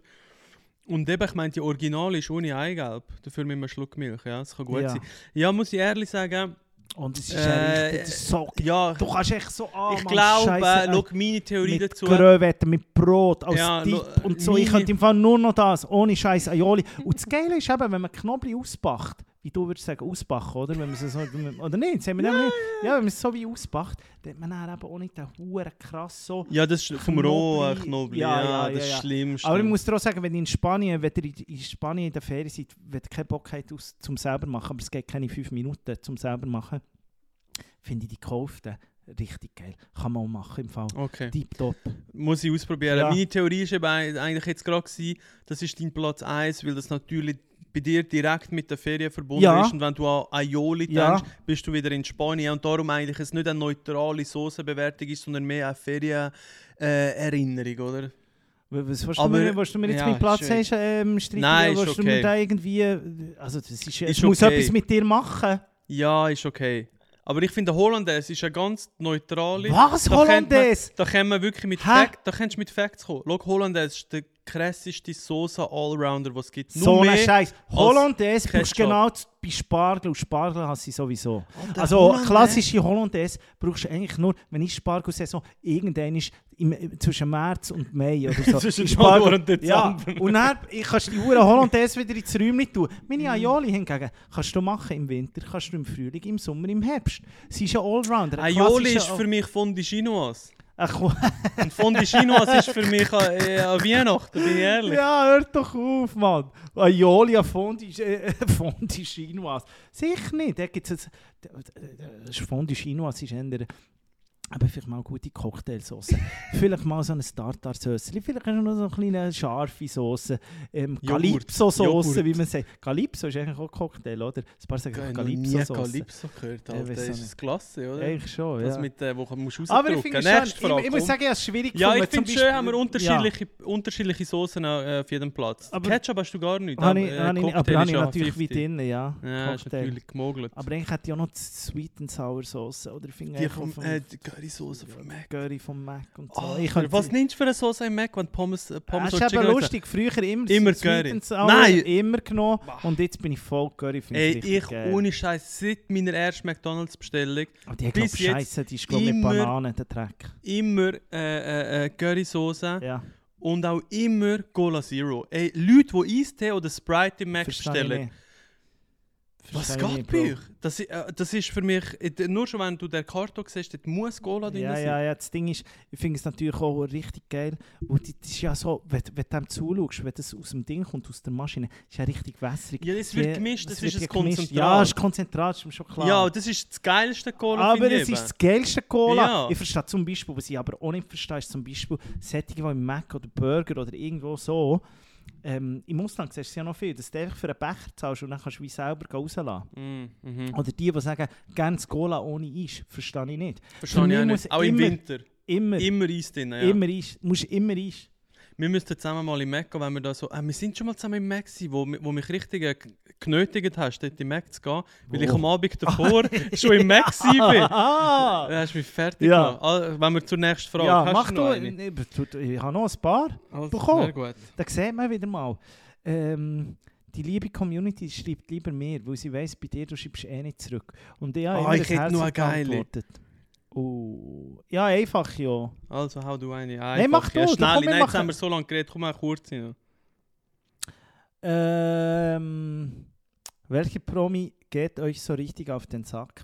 Und eben, ich meine, die Original ist ohne Eigelb. Dafür mit einem Schluck Milch. Ja, das kann gut Ja. sein. Ja, muss ich ehrlich sagen, Und es ist Äh, ja richtig, ist so ja, Du kannst echt so an, ich glaube, Scheisse, äh, schau, meine Theorie mit dazu. Crevetten, mit Brot, als Ja, Dip und so. Ich könnte im Fall nur noch das, ohne Scheiß Aioli. Und das Geile ist eben, wenn man Knoblauch ausbacht, wie du würdest sagen, ausbachen, oder? Wenn man so, oder nicht? Sagen wir ja, ja, wenn man es so wie ausbacht, dann hat man dann eben auch nicht den Huren krass so. Ja, das ist vom rohen Knoblauch. Ja, Ja, ja, das ist Schlimmste. Aber ich muss dir auch sagen, wenn ihr in Spanien, wenn ihr in- Spanien in der Ferien seid, wenn ihr keinen Bock habt, aus, zum selber machen, aber es geht keine fünf Minuten zum selber machen, finde ich die gekauften richtig geil. Kann man auch machen im Fall. Okay. Tipptopp. Muss ich ausprobieren. Ja. Meine Theorie war eigentlich jetzt gerade, gewesen, das ist dein Platz 1, weil das natürlich bei dir direkt mit der Ferien verbunden Ja. ist. Und wenn du an Aioli Ja. denkst, bist du wieder in Spanien. Und darum eigentlich es nicht eine neutrale Soßenbewertung ist, sondern mehr eine Ferien-Erinnerung, oder? Was willst du Aber- mir, willst du mir jetzt ja, meinen Platz hast, ähm, streiten? Nein, oder ist willst du mir okay. da irgendwie... Also das ist, Ist muss okay. etwas mit dir machen. Ja, ist okay. Aber ich finde, Hollandaise ist eine ganz neutrale. Was, Da kennt man- Hollandaise? Da können wir wirklich mit? Facts, da kannst du mit Facts kommen. Schau, Hollandaise ist der krasseste Soße-Allrounder, was es gibt. So ein Scheiß. Hollandaise brauchst du genau bei Spargel und Spargel hast du sowieso. Alter, Also Hollandaise. klassische Hollandaise brauchst du eigentlich nur, wenn ich Spargelsaison irgendwann ist im, zwischen März und Mai oder so. [LAUGHS] Zwischen Die Januar und Ja, Dezember. und dann ich kannst du die Hure Hollandaise wieder ins Räumchen tun. Meine Aioli hingegen kannst du machen im Winter, kannst du im Frühling, im Sommer, im Herbst. Sie ist ein Allrounder. ein Aioli ist für mich Fondue Chinoise. Ach. Und Fondue Chinoise ist für mich an, äh, an Weihnachten, bin ich ehrlich. Ja, hör doch auf, Mann. Aioli an Fondue, äh, [LAUGHS] Fondue Chinoise. Sicher nicht. Da gibt's jetzt, das Fondue Chinoise ist eher, aber vielleicht mal eine gute Cocktailsauce. [LAUGHS] vielleicht mal so eine Tartar-Sauce. Vielleicht noch so eine kleine scharfe Sauce. Ähm, Joghurt. wie man sagt. Calypso ist eigentlich auch Cocktail, oder? Ein paar sagen Ich habe Calypso gehört, Alter. das ist das klasse, oder? Eigentlich schon, Das ja. mit, äh, wo man muss Aber ich finde schon, ich, Frage, ich muss komm. sagen, ich habe es schwierig Ja, ich finde schön, haben wir Ja. unterschiedliche, unterschiedliche Soßen äh, auf jedem Platz. Aber- Ketchup hast du gar nicht. Habe ich, äh, ich, Cocktail aber habe ich natürlich wie 50. drin, ja. Ja, ist natürlich gemogelt. Aber eigentlich hätte ich auch noch die Sweet and Sour Sauce oder ich finde die Currysoße vom Mac. Curry vom Mac und so. Oh, ich was nimmst du für eine Soße im Mac, wenn Pommes, äh, Ah, Pommes ist oder eben Chicken lustig, früher immer, Immer Curry. Nein! immer genommen und jetzt bin ich voll Curry, Ey, ich geil. ohne Scheiß seit meiner ersten McDonalds-Bestellung Aber die hat bis glaub, jetzt Scheiße, die ist glaube ich mit Bananen, der Dreck. immer äh, äh, äh, Currysoße Ja, und auch immer Cola Zero. Ey, Leute, die Eistee oder Sprite im Mac verstehe ich bestellen, nicht. Was geht nicht, bei euch? Das, äh, das ist für mich, nur schon wenn du den Karton siehst, dort muss Cola drin Ja, sein. ja, ja, das Ding ist, ich finde es natürlich auch richtig geil, die, das ist ja so, wenn, wenn du dem zuschaust, wenn das aus dem Ding kommt, aus der Maschine, ist ja richtig wässrig. Ja, das wird gemischt, das, wird ist ein gemischt. Konzentrat. Ja, es ist Konzentrat, ist mir schon klar. Ja, das ist das geilste Cola, Aber es ist das geilste Cola. Ja. Ich verstehe zum Beispiel, was ich aber auch nicht verstehe, ist zum Beispiel Sättige, die im Mac oder Burger oder irgendwo so, ähm, im Ausland siehst du ja noch viel, dass du einfach für einen Becher zahlst und dann kannst du wie selber rauslassen. Mm, mhm. Oder die, die sagen, gerne das Cola ohne Eis, verstehe ich nicht. Verstehe ich auch nicht. Auch im immer- Winter. Immer, Immer Eis drin, ja. immer Eis, musst immer Eis. Wir müssten zusammen mal im Mac gehen, wenn wir da so... Äh, wir sind schon mal zusammen im Mac gewesen, wo, wo mich richtig äh, genötigt hast, dort im Mac zu gehen, weil ich Wo? am Abend davor [LAUGHS] schon im Mac bin. [LAUGHS] Ah! Du hast mich fertig Ja. gemacht. Ah, wenn wir zur nächsten Frage... Ja, hast mach du du. Ich, ich habe noch ein paar. Also, bekommen. sehr gut. Da sieht man wieder mal. Ähm, die liebe Community schreibt lieber mir, weil sie weiss, bei dir du schreibst eh nicht zurück. Und ich habe immer ich hätte noch eine Herz geile. Oh. Ja, einfach ja. Also, hau du eine. Nein, mach ja, du, du, Schnell. komm, Nein, jetzt haben wir so lange geredet. Komm mal kurz hin. Ähm, welcher Promi geht euch so richtig auf den Sack?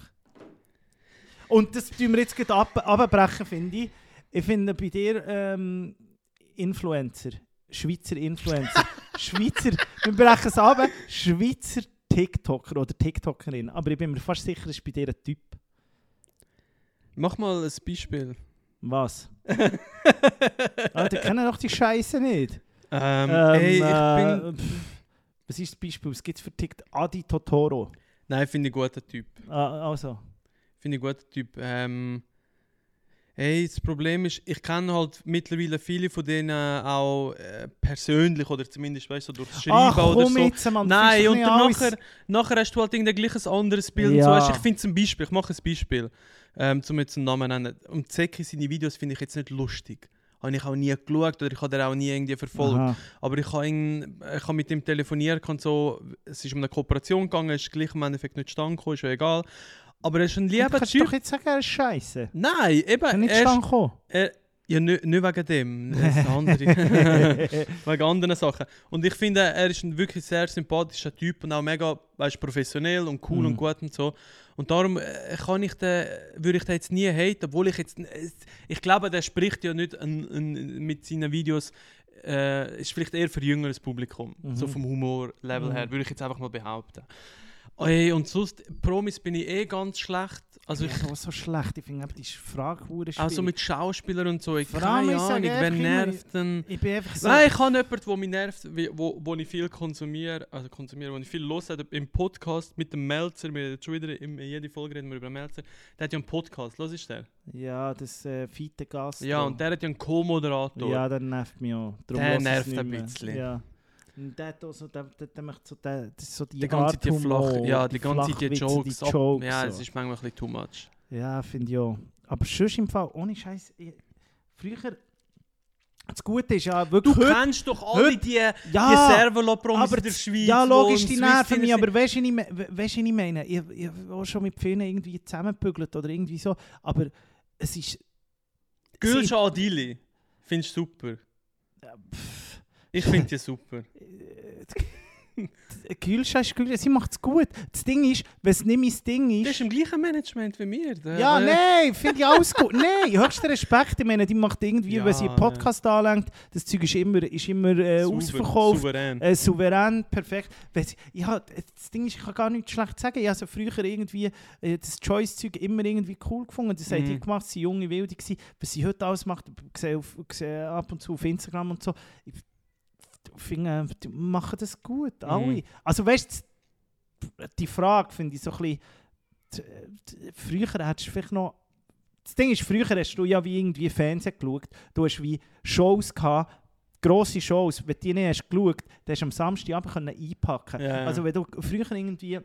Und das tun wir jetzt gerade ab, abbrechen, finde ich. Ich finde bei dir ähm, Influencer, Schweizer Influencer, [LAUGHS] Schweizer, wir brechen es ab, Schweizer TikToker oder TikTokerin. Aber ich bin mir fast sicher, es ist bei dir ein Typ. Mach mal ein Beispiel. Was? [LAUGHS] Alter, kennen doch die Scheiße nicht. Ähm, Ähm, ey, ich äh, bin... pff, was ist das Beispiel? Was gibt es für TikTok? Adi Totoro. Nein, finde ich guter Typ. Ah, also. Finde ich guter Typ. Ähm, hey, das Problem ist, ich kenne halt mittlerweile viele von denen auch äh, persönlich oder zumindest weißt du, durchs Schreiben Ach, oder so. jetzt, Mann, Nein, und dann nachher, nachher hast du halt irgendwie gleich ein anderes Bild. Und so. Ja. Weißt, du, ich finde zum Beispiel, ich mache ein Beispiel, ähm, zum jetzt einen Namen nennen. Und Zeki, seine Videos finde ich jetzt nicht lustig. Habe ich auch nie geschaut oder ich habe den auch nie irgendwie verfolgt. Aha. Aber ich habe ihn- ich habe mit ihm telefoniert und so. Es ist um eine Kooperation gegangen, ist gleich im Endeffekt nicht zustande gekommen, ist ja egal. Aber er ist ein Du lieber kannst doch Typ. jetzt sagen, er ist scheiße. Nein, eben. Kann nicht er er, ja, nicht, nicht wegen dem. Das ist andere. [LAUGHS] [LAUGHS] wegen anderen Sachen. Und ich finde, er ist ein wirklich sehr sympathischer Typ und auch mega weißt, professionell und cool Mhm. und gut und so. Und darum äh, kann ich den, würde ich den jetzt nie haten, obwohl ich jetzt... es- Ich glaube, der spricht ja nicht an, an, mit seinen Videos... Äh, ist vielleicht eher für jüngeres Publikum. Mhm. So vom Humorlevel Mhm. her, würde ich jetzt einfach mal behaupten. Ey, und sonst, Promis bin ich eh ganz schlecht. Also Also ich, ich, so schlecht. Ich finde die Frage hure auch so schwierig. mit Schauspielern und so. Ich keine Ahnung, wer nervt denn... Ich bin einfach so... Nein, ich habe jemanden, der mich nervt, wo, wo ich viel konsumiere, also konsumiere, wo ich viel höre, im Podcast mit dem Melzer, wir reden schon wieder, in jede Folge reden wir über den Melzer, der hat ja einen Podcast, los ist der? Ja, das äh, Fiete Gast. Ja, und der hat ja einen Co-Moderator. Ja, der nervt mich auch. Darum Der nervt ein bisschen. Ja. Und der, so, der, der, der macht so, der, so die die ganze Art Zeit die Humor, flach, ja, die ganze Zeit die Jokes. die ab- Jokes ja, so. es ist manchmal ein bisschen too much. Ja, finde ich auch. Aber sonst im Fall, ohne Scheiß, früher Das Gute ist ja Du wirklich... heute- kennst doch alle heute- die, ja, die Servolo-Promis in der Schweiz. Ja, die logisch, die nerven mich, aber weißt du, was ich, du, meine? Ich, ich habe auch schon mit vielen irgendwie zusammengebügelt oder irgendwie so, aber es ist... Gülşah Adili. Findest du super? Ich finde die super. Gülscha ist Gülscha, sie macht es gut. Das Ding ist, wenn es nicht mein Ding ist... ist im gleichen Management wie mir. Der, Ja, nein, finde ich alles gut. [LAUGHS] Nein, höchsten Respekt. Ich meine, die macht irgendwie, Ja, wenn sie einen Podcast anlenkt, das Zeug ist immer, ist immer äh, sauber, ausverkauft. Souverän. Äh, souverän, perfekt. Sie, hab, das Ding ist, ich kann gar nichts schlecht sagen. Ich habe so früher irgendwie äh, das Choice-Zeug immer irgendwie cool gefunden. Das Mhm. die gemacht, sie junge Wilde gewesen. Was sie heute alles macht, sehe ab und zu auf Instagram und so. Ich finde, die machen das gut, alle. Mhm. Also weißt du, die Frage finde ich so ein bisschen... Früher hättest du vielleicht noch... Das Ding ist, früher hast du ja wie irgendwie Fernsehen geschaut. Du hast wie Shows gehabt, grosse Shows. Wenn du die nicht hast geschaut, dann hast du am Samstagabend können einpacken Ja, ja. Also wenn du früher irgendwie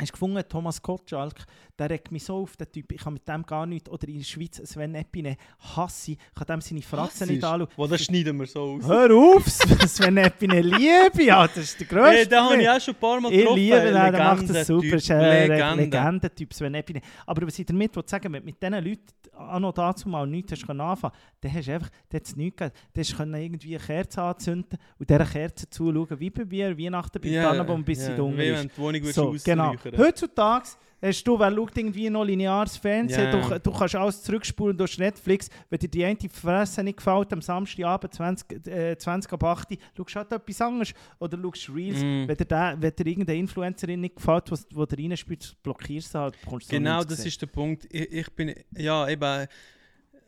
hast gefunden, Thomas Gottschalk, der regt mich so auf, der Typ, ich kann mit dem gar nichts, oder in der Schweiz Sven Epine, hasse ich, ich kann dem seine Fratzen nicht anschauen. Wo, das schneiden wir so aus. Hör auf, Sven Epine liebe, ja, das ist der grösste. Hey, den habe ich auch schon ein paar Mal Ich getroffen. liebe ihn, der macht das super. Legendentyp. ist ein Legende. Legendentyp, Sven Epine. Aber was ich damit will sagen wenn du mit diesen Leuten auch noch dazu mal nichts hast anfangen dann hast du einfach dann hat's nichts gegeben. Dann hast du irgendwie eine Kerze anzünden und dieser Kerze zuschauen, wie bei mir Weihnachten bei Ja, Tannenbaum, bis sie ja, dunkel ist. wenn die Wohnung So, genau. Ausräuchern. Heutzutage hast du, wer schaut irgendwie noch lineares Fernsehen, Ja. du, du kannst alles zurückspulen durch Netflix. Wenn dir die eine Fresse nicht gefällt, am Samstagabend 20, äh, 20 ab 8 Uhr, schaust du halt etwas anderes oder schaust Reels. Mm. Wenn dir, der, wenn dir irgendeine Influencerin nicht gefällt, was, wo du reinspielst, blockierst du halt. Genau, das gesehen. ist der Punkt. Ich, ich bin, ja, eben,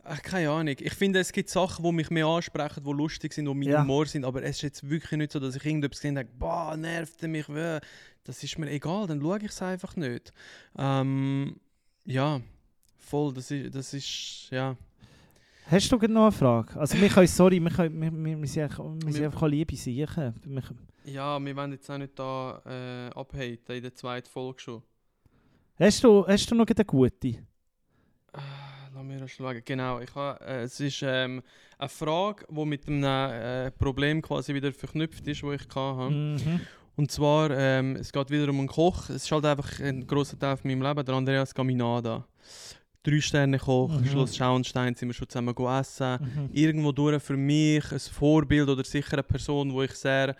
ach, keine Ahnung. Ich finde, es gibt Sachen, die mich mehr ansprechen, die lustig sind, die mein Ja. Humor sind, aber es ist jetzt wirklich nicht so, dass ich irgendetwas gesehen habe, boah, nervt er mich, weh. das ist mir egal, dann schaue ich es einfach nicht. Ähm, ja, voll, das ist, das ist, ja. Hast du noch eine Frage? Also, wir können, sorry, wir, können, wir, wir, wir sind einfach, wir sind einfach liebe Siechen. Wir, Ja, wir wollen jetzt auch nicht da äh, abhaten in der zweiten Folge schon. hast, du, hast du noch eine gute? Schauen. Genau, ich ha, äh, es ist ähm, eine Frage, die mit einem äh, Problem quasi wieder verknüpft ist, das ich hatte. Mhm. Und zwar, ähm, es geht wieder um einen Koch. Es ist halt einfach ein grosser Teil von meinem Leben, der Andreas Caminada. Drei Sterne Koch, Mhm. Schloss Schauenstein sind wir schon zusammen gegessen. Mhm. Irgendwo durch für mich ein Vorbild oder sicher eine Person, wo ich sehr...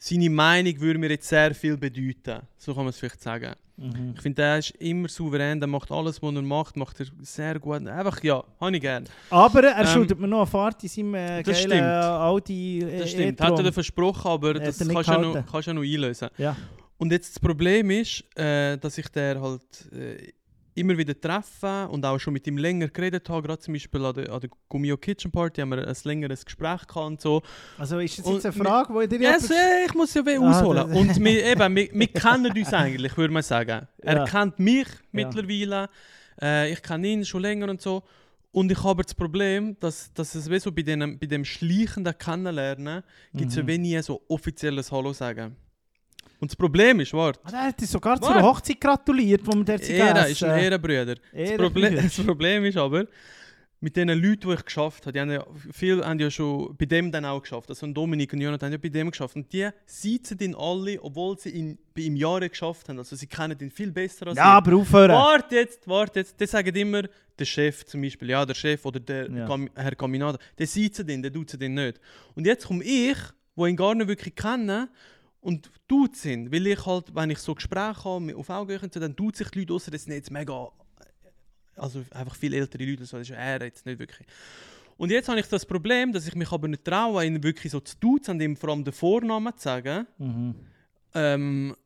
Seine Meinung würde mir jetzt sehr viel bedeuten. So kann man es vielleicht sagen. Mhm. Ich finde, der ist immer souverän, der macht alles, was er macht, macht er sehr gut. Einfach ja, habe ich gerne. Aber er Ähm, schuldet mir noch eine Fahrt in seinem äh, das geilen stimmt. Audi äh, Das stimmt, hat er versprochen, aber Hat das er nicht kannst du ja, noch- gehalten. kannst ja noch einlösen. Ja. Und jetzt das Problem ist, äh, dass ich der halt äh, immer wieder treffe und auch schon mit ihm länger geredet habe. Gerade zum Beispiel an der, an der Gummio Kitchen Party haben wir ein längeres Gespräch gehabt und so. Also ist das jetzt eine Frage, die dir Ja, yes, äh, ich muss ja weh Ah, ausholen. Und wir, eben, wir, wir kennen uns eigentlich, würde man sagen. Er Ja. kennt mich mittlerweile, äh, ich kenne ihn schon länger und so. Und ich habe das Problem, dass, dass es wie so bei, dem, bei dem schleichenden Kennenlernen gibt es ja Mhm. wenig so offizielles Hallo sagen. Und das Problem ist, warte, Ah, er hat dir sogar zu Warte. einer Hochzeit gratuliert, wo wir dort sind gegessen. ist ein Ehrenbrüder. Das Problem, Ehrenbrüder. [LAUGHS] das Problem ist aber, mit den Leuten, die ich geschafft habe, die haben ja, viele haben ja schon bei dem dann auch geschafft. Also Dominik und Jonathan haben ja bei dem geschafft. Und die sitzen ihn alle, obwohl sie ihn bei ihm Jahre geschafft haben. Also sie kennen ihn viel besser als Ja, ich. aber aufhören. Warte jetzt, warte jetzt. Die sagen immer, der Chef zum Beispiel, ja, der Chef oder der Ja. Cam Herr Caminada, der sitzen ihn, der tut ihn nicht. Und jetzt komme ich, wo ihn gar nicht wirklich kenne, und tut sind, weil ich halt, wenn ich so Gespräche habe auf Augenhöhe, und so, dann tut sich die Leute, außer das sind jetzt mega, also einfach viel ältere Leute, so, das ist er jetzt nicht wirklich. Und jetzt habe ich das Problem, dass ich mich aber nicht traue, ihn wirklich so zu duzen und ihm vor allem den Vornamen zu sagen. Mhm. Ähm,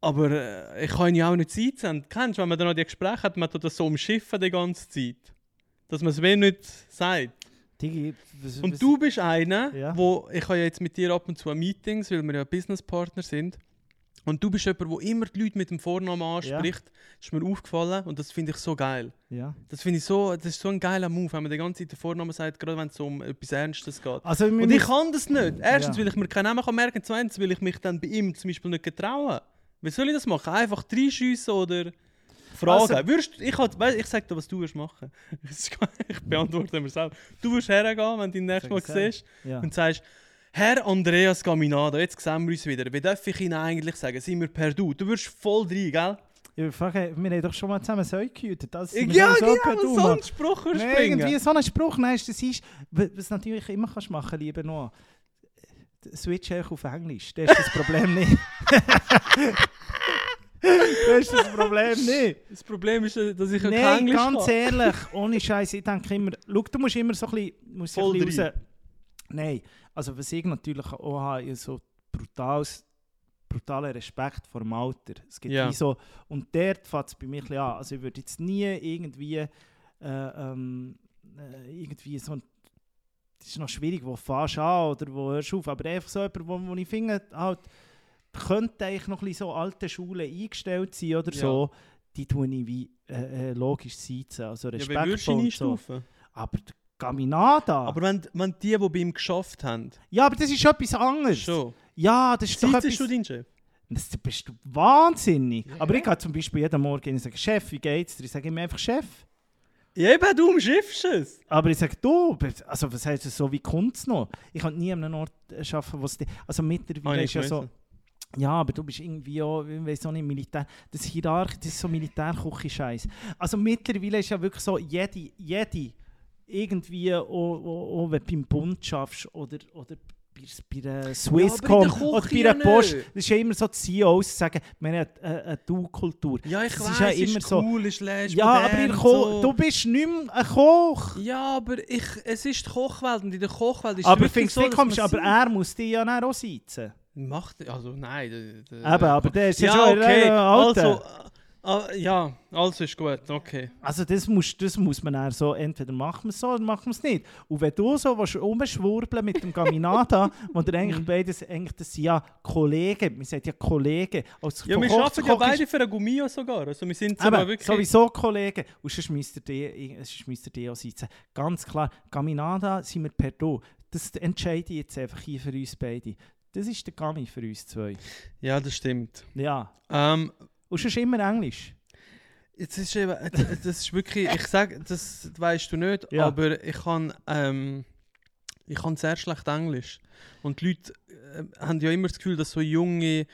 aber äh, ich kann ihn ja auch nicht sitzen. Kennst du, wenn man dann noch die Gespräche hat, man tut das so umschiffen die ganze Zeit. Dass man es wie nicht sagt. Digi, was, Und was- du bist einer, Ja. wo ich habe ja jetzt mit dir ab und zu Meetings, weil wir ja Businesspartner sind. Und du bist jemand, der immer die Leute mit dem Vornamen anspricht. Das ist mir aufgefallen und das finde ich so geil. Ja. Das finde ich so, das ist so ein geiler Move, wenn man die ganze Zeit den Vornamen sagt, gerade wenn es um etwas Ernstes geht. Also, Und ich kann das nicht. Erstens, Ja. weil ich mir keinen Namen kann merken kann. Zweitens, weil ich mich dann bei ihm zum Beispiel nicht getraue. Wie soll ich das machen? Einfach reinschiessen oder... Frage. Also- würdest, ich halt, ich sag dir, was du würdest machen. [LAUGHS] ich beantworte mir selber. Du würdest hergehen, wenn du ihn nächstes Mal siehst Ja. und sagst, Herr Andreas Gaminado, jetzt sehen wir uns wieder. Wie darf ich Ihnen eigentlich sagen? Sind wir per Du? Du würdest voll rein, gell? Ja, ey, wir haben doch schon mal zusammen Säu gehütet. Das Ja, sowieso genau, so einen Spruch Nee, springen. irgendwie so ein Spruch, nein, das ist, was natürlich immer kannst machen, lieber noch. Switch einfach auf Englisch, das ist das Problem nicht. [LAUGHS] [LAUGHS] [LAUGHS] das ist das Problem nicht. Das Problem ist, dass ich ja kein Nein, Englisch ganz kann. ehrlich, ohne Scheiß, ich denke immer, schau, du musst immer so ein bisschen, musst Voll ein bisschen raus. Nein, also was ich natürlich auch habe, so brutales, brutaler Respekt vor dem Alter. Es gibt wie so, und dort fängt es bei mir ein an. Also ich würde jetzt nie irgendwie, äh, ähm, äh, irgendwie so ein das ist noch schwierig, wo fährst du an oder wo hörst du auf, aber einfach so jemand, wo, wo ich finde, halt, könnte eigentlich noch ein bisschen so alte Schulen eingestellt sein oder Ja. so, die tue ich wie äh, äh, logisch sitzen, also Ja, du ihn und so. Aber der Gaminada, Aber wenn, wenn die, die bei ihm geschafft haben, ja, aber das ist etwas anderes. schon. Ja, das ist doch Seit etwas... du deinen Chef? Das bist du wahnsinnig. Ja. Aber ich gehe zum Beispiel jeden Morgen und sage, Chef, wie geht's dir? Ich sage ihm einfach Chef. Ja, eben, du umschiffst es. Aber ich sage, du, also was heißt das so, wie kommt es noch? Ich kann nie an einem Ort äh, arbeiten, wo es... Also mittlerweile ich ist ja so... weiss. Ja, aber du bist irgendwie auch, ich weiß auch nicht, Militär. Das Hierarch, das ist so Militärküche-Scheiß. Also mittlerweile ist ja wirklich so, jede, jede irgendwie, auch, auch, auch wenn du beim Bund schaffst oder, oder bei, der Swisscom der oder bei der Post, nicht. das ist ja immer so, die CEOs sagen, wir haben eine, eine Du-Kultur. Ja, ich Das weiß, ist ja ist immer so- cool, ist lässig, Ja, aber ihr so. du bist nicht mehr ein Koch. Ja, aber ich, es ist die Kochwelt und in der Kochwelt ist es aber so, kommst, man aber er muss dich ja dann auch sitzen. Macht, also nein. Eben, aber der ist ja, ja, schon okay, äh, also, äh, ja, also ist gut, okay. Also das muss, das muss man dann so, entweder machen wir es so oder machen wir es nicht. Und wenn du so rumschwurbeln mit dem Gaminata, [LAUGHS] wo der eigentlich beides, eigentlich, das sind ja Kollegen, wir sind ja Kollegen. Als Ja, wir arbeiten ja beide ist- für einen Gummio sogar, also wir sind sogar wirklich... sowieso Kollegen. Und sonst müsst ihr die, sonst müsst ihr die auch sitzen. Ganz klar, Gaminada sind wir per Du. Das entscheide ich jetzt einfach hier für uns beide. Das ist der Gami für uns zwei. Ja, das stimmt. Ja. Ähm, Und sonst immer Englisch. Jetzt ist eben, äh, das ist wirklich, ich sage, das weißt du nicht, Ja. aber ich kann, ähm, ich kann sehr schlecht Englisch. Und die Leute äh, haben ja immer das Gefühl, dass so junge,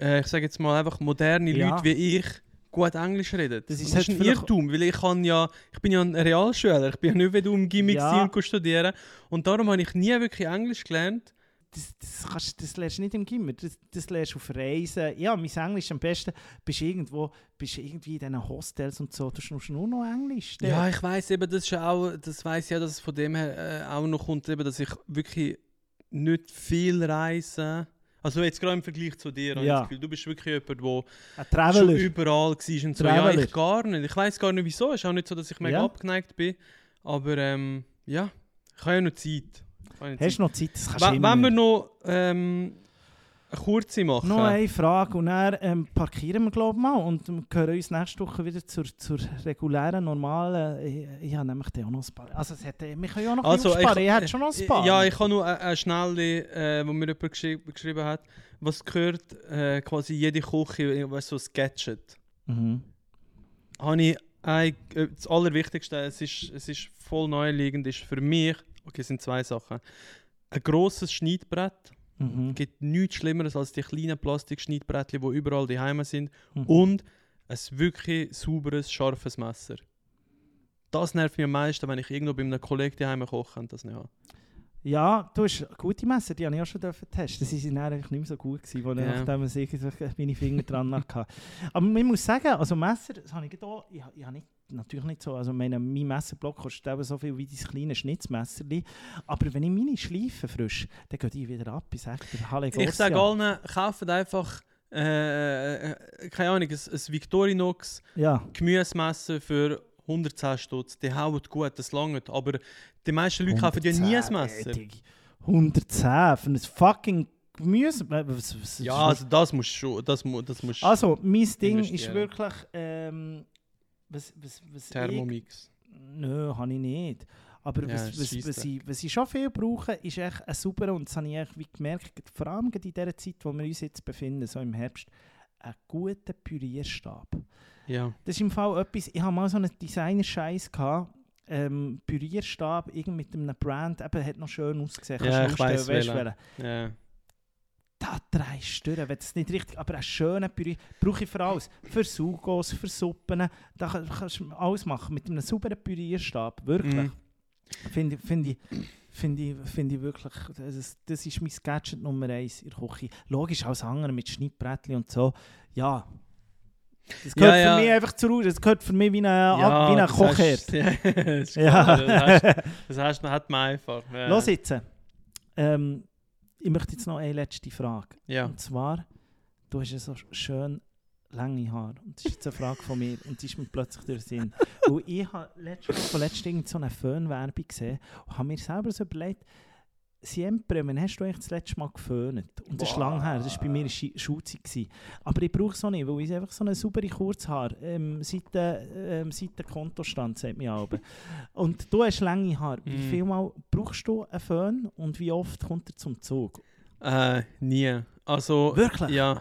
äh, ich sage jetzt mal einfach moderne Ja. Leute wie ich gut Englisch reden. Das Das ist ist, halt ein vielleicht- Irrtum, weil ich kann ja, ich bin ja ein Realschüler, ich bin ja nicht wie du im Gimmick Ja. ja. studieren und darum habe ich nie wirklich Englisch gelernt. Das, das, kannst, das lernst du nicht im Gimmer, das, das lernst du auf Reisen. Ja, mein Englisch am besten, bist irgendwo, bist irgendwie in diesen Hostels und so, du schnurst nur noch Englisch. dort. Ja, ich weiß eben, das ist ja auch, das weiß ja, dass es von dem her äh, auch noch kommt, eben, dass ich wirklich nicht viel reise. Also jetzt gerade im Vergleich zu dir, habe Ja. das Gefühl, du bist wirklich jemand, der schon überall war und so. Ja, Traveler. ich gar nicht. Ich weiß gar nicht wieso. Es ist auch nicht so, dass ich mega Ja. abgeneigt bin. Aber ähm, ja, ich habe ja noch Zeit. Ich Hast du noch Zeit? Das kannst du Wenn, immer wenn wir noch ähm, eine kurze machen. Noch eine Frage und dann ähm, parkieren wir glaube ich mal und wir hören uns nächste Woche wieder zur, zur regulären, normalen, ich, ich habe nämlich auch noch ein paar, also es hat, wir können ja auch noch Also, also, sparen, ich, hätte schon noch ein paar. Ja, ich habe noch eine, eine schnelle, äh, wo mir jemand geschri geschrieben hat, was gehört äh, quasi jede Küche, du, so ein Gadget. Mhm. Habe ich ein, äh, das Allerwichtigste, es ist, es ist voll naheliegend, ist für mich, okay, es sind zwei Sachen, ein grosses Schneidbrett, Mhm. Es gibt nichts Schlimmeres als die kleinen Plastikschneidbrettchen, die überall daheim sind, Mhm. und ein wirklich sauberes, scharfes Messer. Das nervt mich am meisten, wenn ich irgendwo bei einem Kollegen daheim koche und das nicht habe. Ja, du hast gute Messer, die habe ich auch schon dürfen testen. Sind dann eigentlich nicht mehr so gut gewesen, wo Ja. nachdem ich meine Finger dran hatte. Aber man muss sagen, also Messer, das habe ich da, ich, ich habe nicht, natürlich nicht so, also meine, mein Messerblock kostet eben so viel wie dein kleines Schnitzmesser. Aber wenn ich meine schleife frisch, dann geht die wieder ab. Ich sage Halle Ich sage allen, kauft einfach, äh, äh, keine Ahnung, ein, ein Victorinox Ja, Gemüsemesser für 110 Stutz. Die hauen gut, das langt. Aber die meisten Leute kaufen ja nie ein 110, Messer. ey, Diggi. 110 für ein fucking Gemüse. äh, Ja, also das musst du schon, das, das musst Also, mein Ding ist wirklich. Ähm, was, was, was ich- Thermomix. Nö, habe ich nicht. Aber Ja, was, was, was, ich, was ich schon viel brauche, ist echt ein sauberer, und das habe ich echt wie gemerkt, vor allem in dieser Zeit, wo wir uns jetzt befinden, so im Herbst, einen guten Pürierstab. Ja. Das ist im Fall etwas, ich habe mal so einen Designer-Scheiß gehabt, ähm, Pürierstab, irgend mit einem Brand, eben, hat noch schön ausgesehen. Ja, ich weiss welchen? ja. Da drehst du durch, wenn es nicht richtig, aber einen schönen Püree brauche ich für alles. Für Sugos, für Suppen, da kann- kannst du alles machen mit einem sauberen Pürierstab, wirklich. Mhm. Finde ich, finde ich, finde ich, finde ich wirklich, das ist, das ist mein Gadget Nummer eins in der Küche. Logisch alles andere mit Schnittbrettchen und so, ja. Das gehört Ja, ja. für mich einfach zur Ruhe, das gehört für mich wie ein, wie ein das Kochherd. [LAUGHS] Ja, das Ja. Das hast, das hast, man hat man einfach. Ja. Los jetzt. Ähm, ich möchte jetzt noch eine letzte Frage. Ja. Und zwar, du hast ja so schön lange Haare. Und das ist jetzt eine Frage von mir. Und die ist mir plötzlich durch den Sinn. [LAUGHS] Weil ich habe letztens, vorletzt irgend so eine Föhnwerbung gesehen und habe mir selber so überlegt, Siempre, wann hast du eigentlich das letzte Mal geföhnt? Und das ist lange her, das war bei mir gewesen. Aber ich brauche es auch nicht, weil ich einfach so eine saubere Kurzhaar ähm, seit, ähm, seit der Kontostand, sagt mir aber. [LAUGHS] Und du hast lange Haare. Wie Mm. viel Mal brauchst du einen Föhn und wie oft kommt er zum Zug? Äh, nie. Also, Wirklich? ja.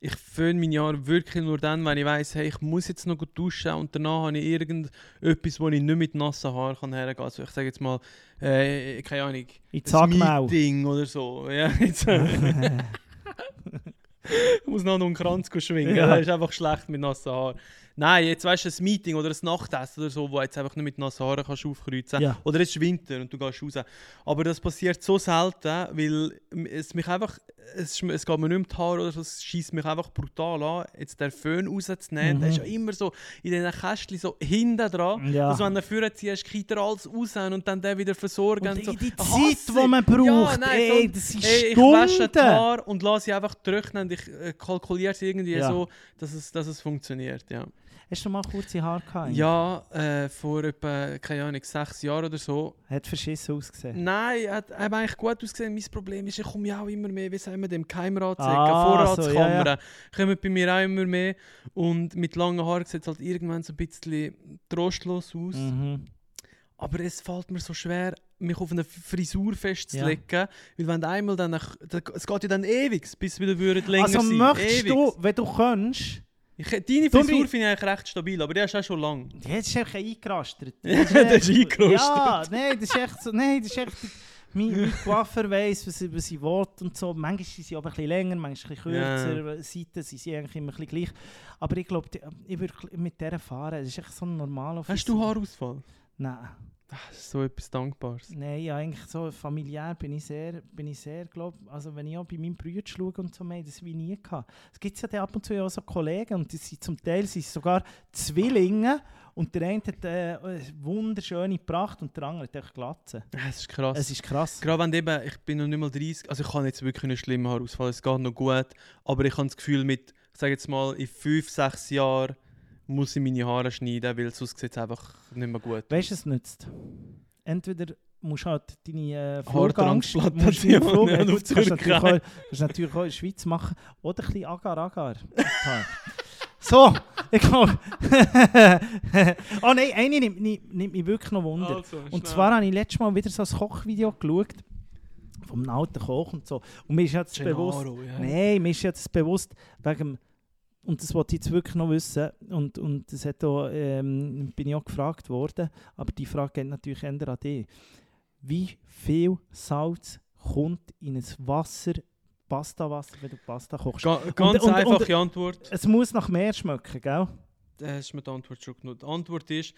Ich föhne meine Haare wirklich nur dann, wenn ich weiss, hey, ich muss jetzt noch gut duschen und danach habe ich irgendetwas, wo ich nicht mit nassen Haaren kann hergehen kann. Also ich sage jetzt mal, äh, keine Ahnung, Ich ein. Meeting oder so. Ja, [LAUGHS] jetzt, äh, ich [LAUGHS] muss noch einen Kranz schwingen, Ja. das ist einfach schlecht mit nassen Haaren. Nein, jetzt weißt du, ein Meeting oder ein Nachtessen oder so, wo jetzt einfach nicht mit nassen Haaren kannst aufkreuzen Ja. Oder es ist Winter und du gehst raus. Aber das passiert so selten, weil es mich einfach, es, es geht mir nicht um die Haare oder so, es schießt mich einfach brutal an, jetzt den Föhn rauszunehmen. Mhm. Der ist ja immer so in diesen Kästchen so hinten dran. Ja. Also wenn du vorne ziehst, geht er alles raus und dann den wieder versorgen. Und und so. die, Ich Zeit, die man braucht, Ja, nein, ey, so- das sind Ey, ich wasche die. Haare und lasse sie einfach trocknen und ich äh, kalkuliere es irgendwie Ja. so, dass es, dass es funktioniert. Ja, Hast du mal kurze Haare gehabt? ja äh, vor etwa, keine Ahnung, sechs Jahren oder so. Hat verschissen ausgesehen. Nein, hat, hat eigentlich gut ausgesehen. Mein Problem ist, ich komme ja auch immer mehr, wie sagen wir dem, Keimratsecken, Ah, Vorratskammer. so, ja, Kommen bei mir auch immer mehr. Und mit langen Haaren sieht es halt irgendwann so ein bisschen trostlos aus. Mhm. Aber es fällt mir so schwer, mich auf eine Frisur festzulegen. Weil wenn du einmal dann... Es geht ja dann ewig, bis es wieder würde länger Also sein möchtest Ewig. du, wenn du kannst, Ich, deine Frisur finde ich eigentlich recht stabil, aber die hast du auch schon lange. jetzt [LAUGHS] ist einfach eingerastet. Der ist eingerastet. Ja, nein, das ist echt so, nein, das ist echt... Mein, mein Coiffeur weiss, was, was ich will und so. Manchmal sind sie aber ein bisschen länger, manchmal ein bisschen kürzer. Seiten sind sie eigentlich immer ein bisschen gleich. Aber ich glaube, die- ich würde mit der fahren. Das ist echt so ein normaler Hast du Haarausfall? Nein. Ah, Das ist so etwas Dankbares. Nein, ja, eigentlich so familiär bin ich sehr, bin ich sehr, glaub, also wenn ich auch bei meinem Bruder schaue und so, haben das wie nie gehabt. Es gibt ja ab und zu ja auch so Kollegen und die sind zum Teil sind sogar Zwillinge und der eine hat äh, eine wunderschöne Pracht und der andere hat echt Glatze. Das ist krass. Es ist krass. Gerade wenn eben, ich bin noch nicht mal 30, also ich kann jetzt wirklich einen schlimmen Haarausfall, es geht noch gut, aber ich habe das Gefühl, mit, ich sage jetzt mal, in 5, 6 Jahren muss ich meine Haare schneiden, weil sonst sieht es einfach nicht mehr gut. Weißt du, es nützt. Entweder musst du halt deine äh, [LAUGHS] du Flug- ja, das auf kannst du natürlich auch, kannst du natürlich auch in der Schweiz machen. Oder ein bisschen Agar-Agar. [LAUGHS] so, ich glaube... [LAUGHS] oh nein, eine nimmt, nimmt, nimmt mich wirklich noch Wunder. Also, Und zwar habe ich letztes Mal wieder so ein Kochvideo geschaut. Vom alten Koch und so. Und mir ist jetzt bewusst... Gennaro, ja. Nein, mir ist jetzt bewusst, wegen dem- und das wollte ich jetzt wirklich noch wissen, und, und das hat auch, ähm, bin ich auch gefragt worden, aber die Frage geht natürlich eher an dich. Wie viel Salz kommt in ein Wasser, Pastawasser, wenn du Pasta kochst? Ga ganz und- und- einfache Antwort. Es muss nach mehr schmecken, gell? Da hast du mir die Antwort schon genug. Die Antwort ist,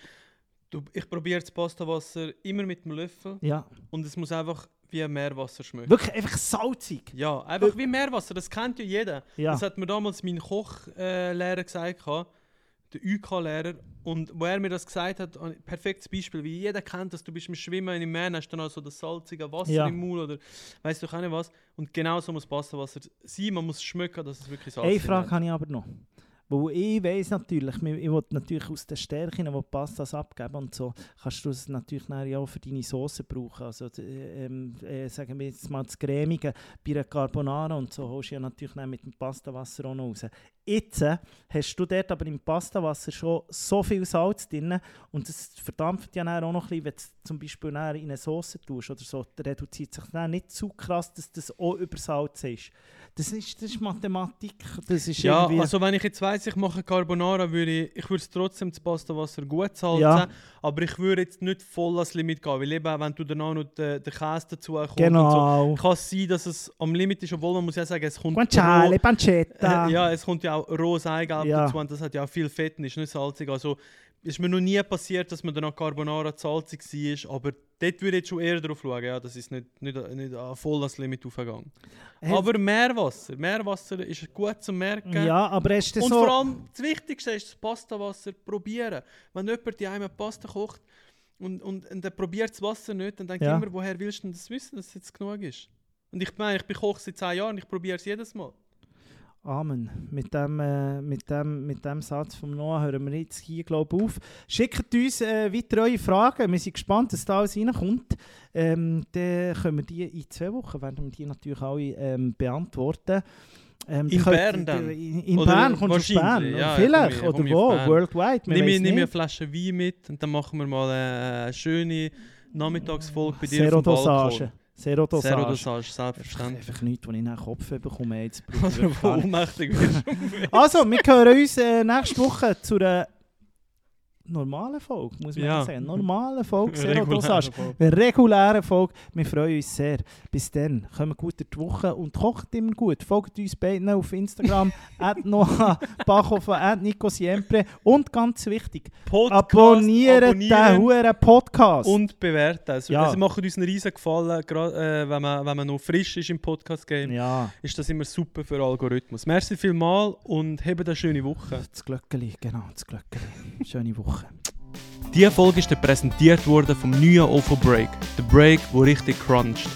du, ich probiere das Pastawasser immer mit dem Löffel Ja. und es muss einfach wie Meerwasser schmecken. Wirklich einfach salzig. Ja, einfach wie Meerwasser, das kennt ja jeder. Ja. Das hat mir damals mein Kochlehrer gesagt, der UK-Lehrer. Und wo er mir das gesagt hat, ein perfektes Beispiel, wie jeder kennt das, du bist im Schwimmen im Meer, hast dann auch so das salzige Wasser Ja. im Maul oder weißt du auch nicht was. Und genau so muss Passawasser sein, man muss schmecken, dass es wirklich salzig Eine ist. Frage habe ich aber noch. Weil ich weiss natürlich, ich will natürlich aus den Stärken, die Pastas abgeben und so, kannst du es natürlich auch für deine Soße brauchen. Also, ähm, äh, sagen wir jetzt mal das Cremige bei einer Carbonara und so, holst du ja natürlich mit dem Pastawasser auch noch raus. Jetzt äh, hast du dort aber im Pastawasser schon so viel Salz drin und es verdampft ja auch noch ein bisschen, wenn du zum Beispiel in eine Soße tust oder so, reduziert sich dann nicht zu krass, dass das auch übersalzen ist. Das ist, das ist Mathematik, das ist Ja, irgendwie... also wenn ich jetzt weiss, ich mache Carbonara, würde ich, ich würde es trotzdem das Pastawasser gut salzen, Ja. aber ich würde jetzt nicht voll ans Limit gehen, weil eben, wenn du danach noch den, den Käse dazu kommst und so, Genau. kann es sein, dass es am Limit ist, obwohl man muss ja sagen, es kommt Guanciale, roh- pancetta. äh, [LAUGHS] ja, es kommt ja auch rohes Eigelb Ja. dazu und das hat ja auch viel Fett und ist nicht salzig. Also ist mir noch nie passiert, dass man danach Carbonara salzig war, aber dort würde ich jetzt schon eher darauf schauen, ja, das ist nicht, nicht, nicht voll ans Limit aufgegangen. Hey. Aber Meerwasser, Meerwasser ist gut zu merken. Ja, aber hast du Und so... vor allem, das Wichtigste ist das Pastawasser probieren. Wenn jemand die einmal Pasta kocht und, und, und der probiert das Wasser nicht, dann denkt Ja. immer, woher willst du denn das wissen, dass es jetzt genug ist? Und ich meine, ich bin Koch seit 10 Jahren und ich probiere es jedes Mal. Amen. Mit dem, äh, mit, dem, mit dem Satz von Noah hören wir jetzt hier, glaube ich, auf. Schickt uns äh, weiter eure Fragen. Wir sind gespannt, dass da alles reinkommt. Ähm, dann können wir die in zwei Wochen, werden wir die natürlich alle ähm, beantworten. Ähm, In könnt- Bern dann? In, in Bern, kommst du auf Bern? ja, Vielleicht, komm ich- komm oder wo? Worldwide, wir Nimm mir eine. Flasche Wein mit und dann machen wir mal eine, schöne Nachmittagsfolge bei dir Zero auf dem. Balkon. Zero Dosage. Zero Dosage, selbstverständlich. Einfach nichts, wo ich einen Kopf bekomme. Jetzt [LAUGHS] wirklich wo ohnmächtig wirst. Also, wir hören uns äh, nächste Woche zu einer normalen Folge, muss man Ja. sagen. Normale Folge, [LAUGHS] Reguläre Dosage. Reguläre Folge. Wir freuen uns sehr. Bis dann. Kommen gut durch die Woche und kocht immer gut. Folgt uns beiden auf Instagram, [LAUGHS] at Noah Bachhofer, at Nico Siempre. Und ganz wichtig, Podcast abonnieren den abonnieren huren Podcast. und bewerten. Also, Ja. Es macht uns einen riesen Gefallen, gerade äh, wenn, man, wenn man noch frisch ist im Podcast-Game. ja, Ist das immer super für den Algorithmus. Merci vielmals und habt eine schöne Woche. das Glöckeli, genau, das Glöckeli. Schöne Woche. Diese Folge ist präsentiert worden vom neuen OFO Break. Der Break, wo richtig cruncht.